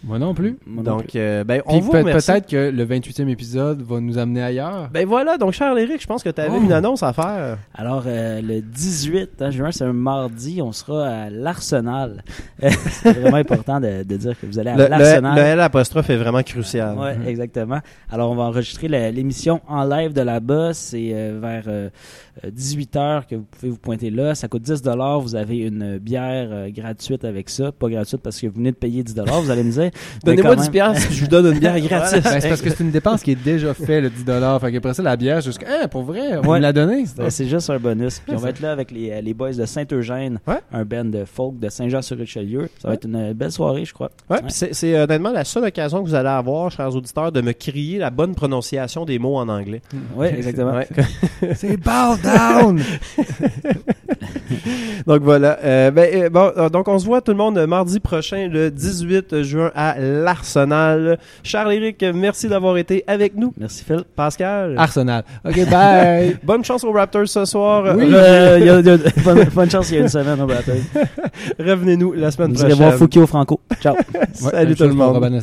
Moi non plus. Moi non Donc, euh, ben, on vous peut- peut-être que le 28e épisode va nous amener ailleurs. Ben voilà, donc cher Eric, je pense que tu avais Oh. une annonce à faire. Alors, euh, le 18 hein, juin, c'est un mardi, on sera à l'Arsenal. (laughs) c'est vraiment important de, de dire que vous allez à Le, le, l'Arsenal. le L apostrophe est vraiment crucial. Ouais, exactement. Alors, on va enregistrer la- l'émission en live de là-bas. C'est euh, vers euh, euh, 18 heures que vous pouvez vous pointer là. Ça coûte 10 dollars. Vous avez une bière euh, gratuite avec ça. Pas gratuite parce que vous venez de payer 10 dollars, vous allez me dire. (laughs) Donnez-moi quand 10 même- je vous donne une bière (laughs) gratis. Ben, c'est parce que c'est une dépense qui est déjà faite, le 10$. Fait qu'après ça, la bière, jusqu'à, hein, pour vrai, on Ouais. me l'a donné. Ouais, c'est juste un bonus. Puis on va être là avec les, euh, les boys de Saint-Eugène, Ouais. un band de folk de Saint-Jean-sur-Richelieu. Ça va être une belle soirée, je crois. Ouais, c'est, honnêtement la seule occasion que vous allez avoir, chers auditeurs, de me crier la bonne prononciation des mots en anglais. Oui, exactement. Ouais. (laughs) C'est bow down! (laughs) (laughs) donc voilà. Euh, ben, euh, bon, euh, donc on se voit tout le monde mardi prochain, le 18 juin à l'Arsenal. Charles Éric, merci d'avoir été avec nous. Merci Phil. Pascal. Arsenal. OK, (laughs) bye! Bonne chance aux Raptors ce soir. Oui. Euh, y a- y a- bonne, bonne chance, il y a une semaine au bataille. Revenez-nous la semaine Vous prochaine. voir Fouki au Franco. Ciao. Ouais, Salut tout le monde.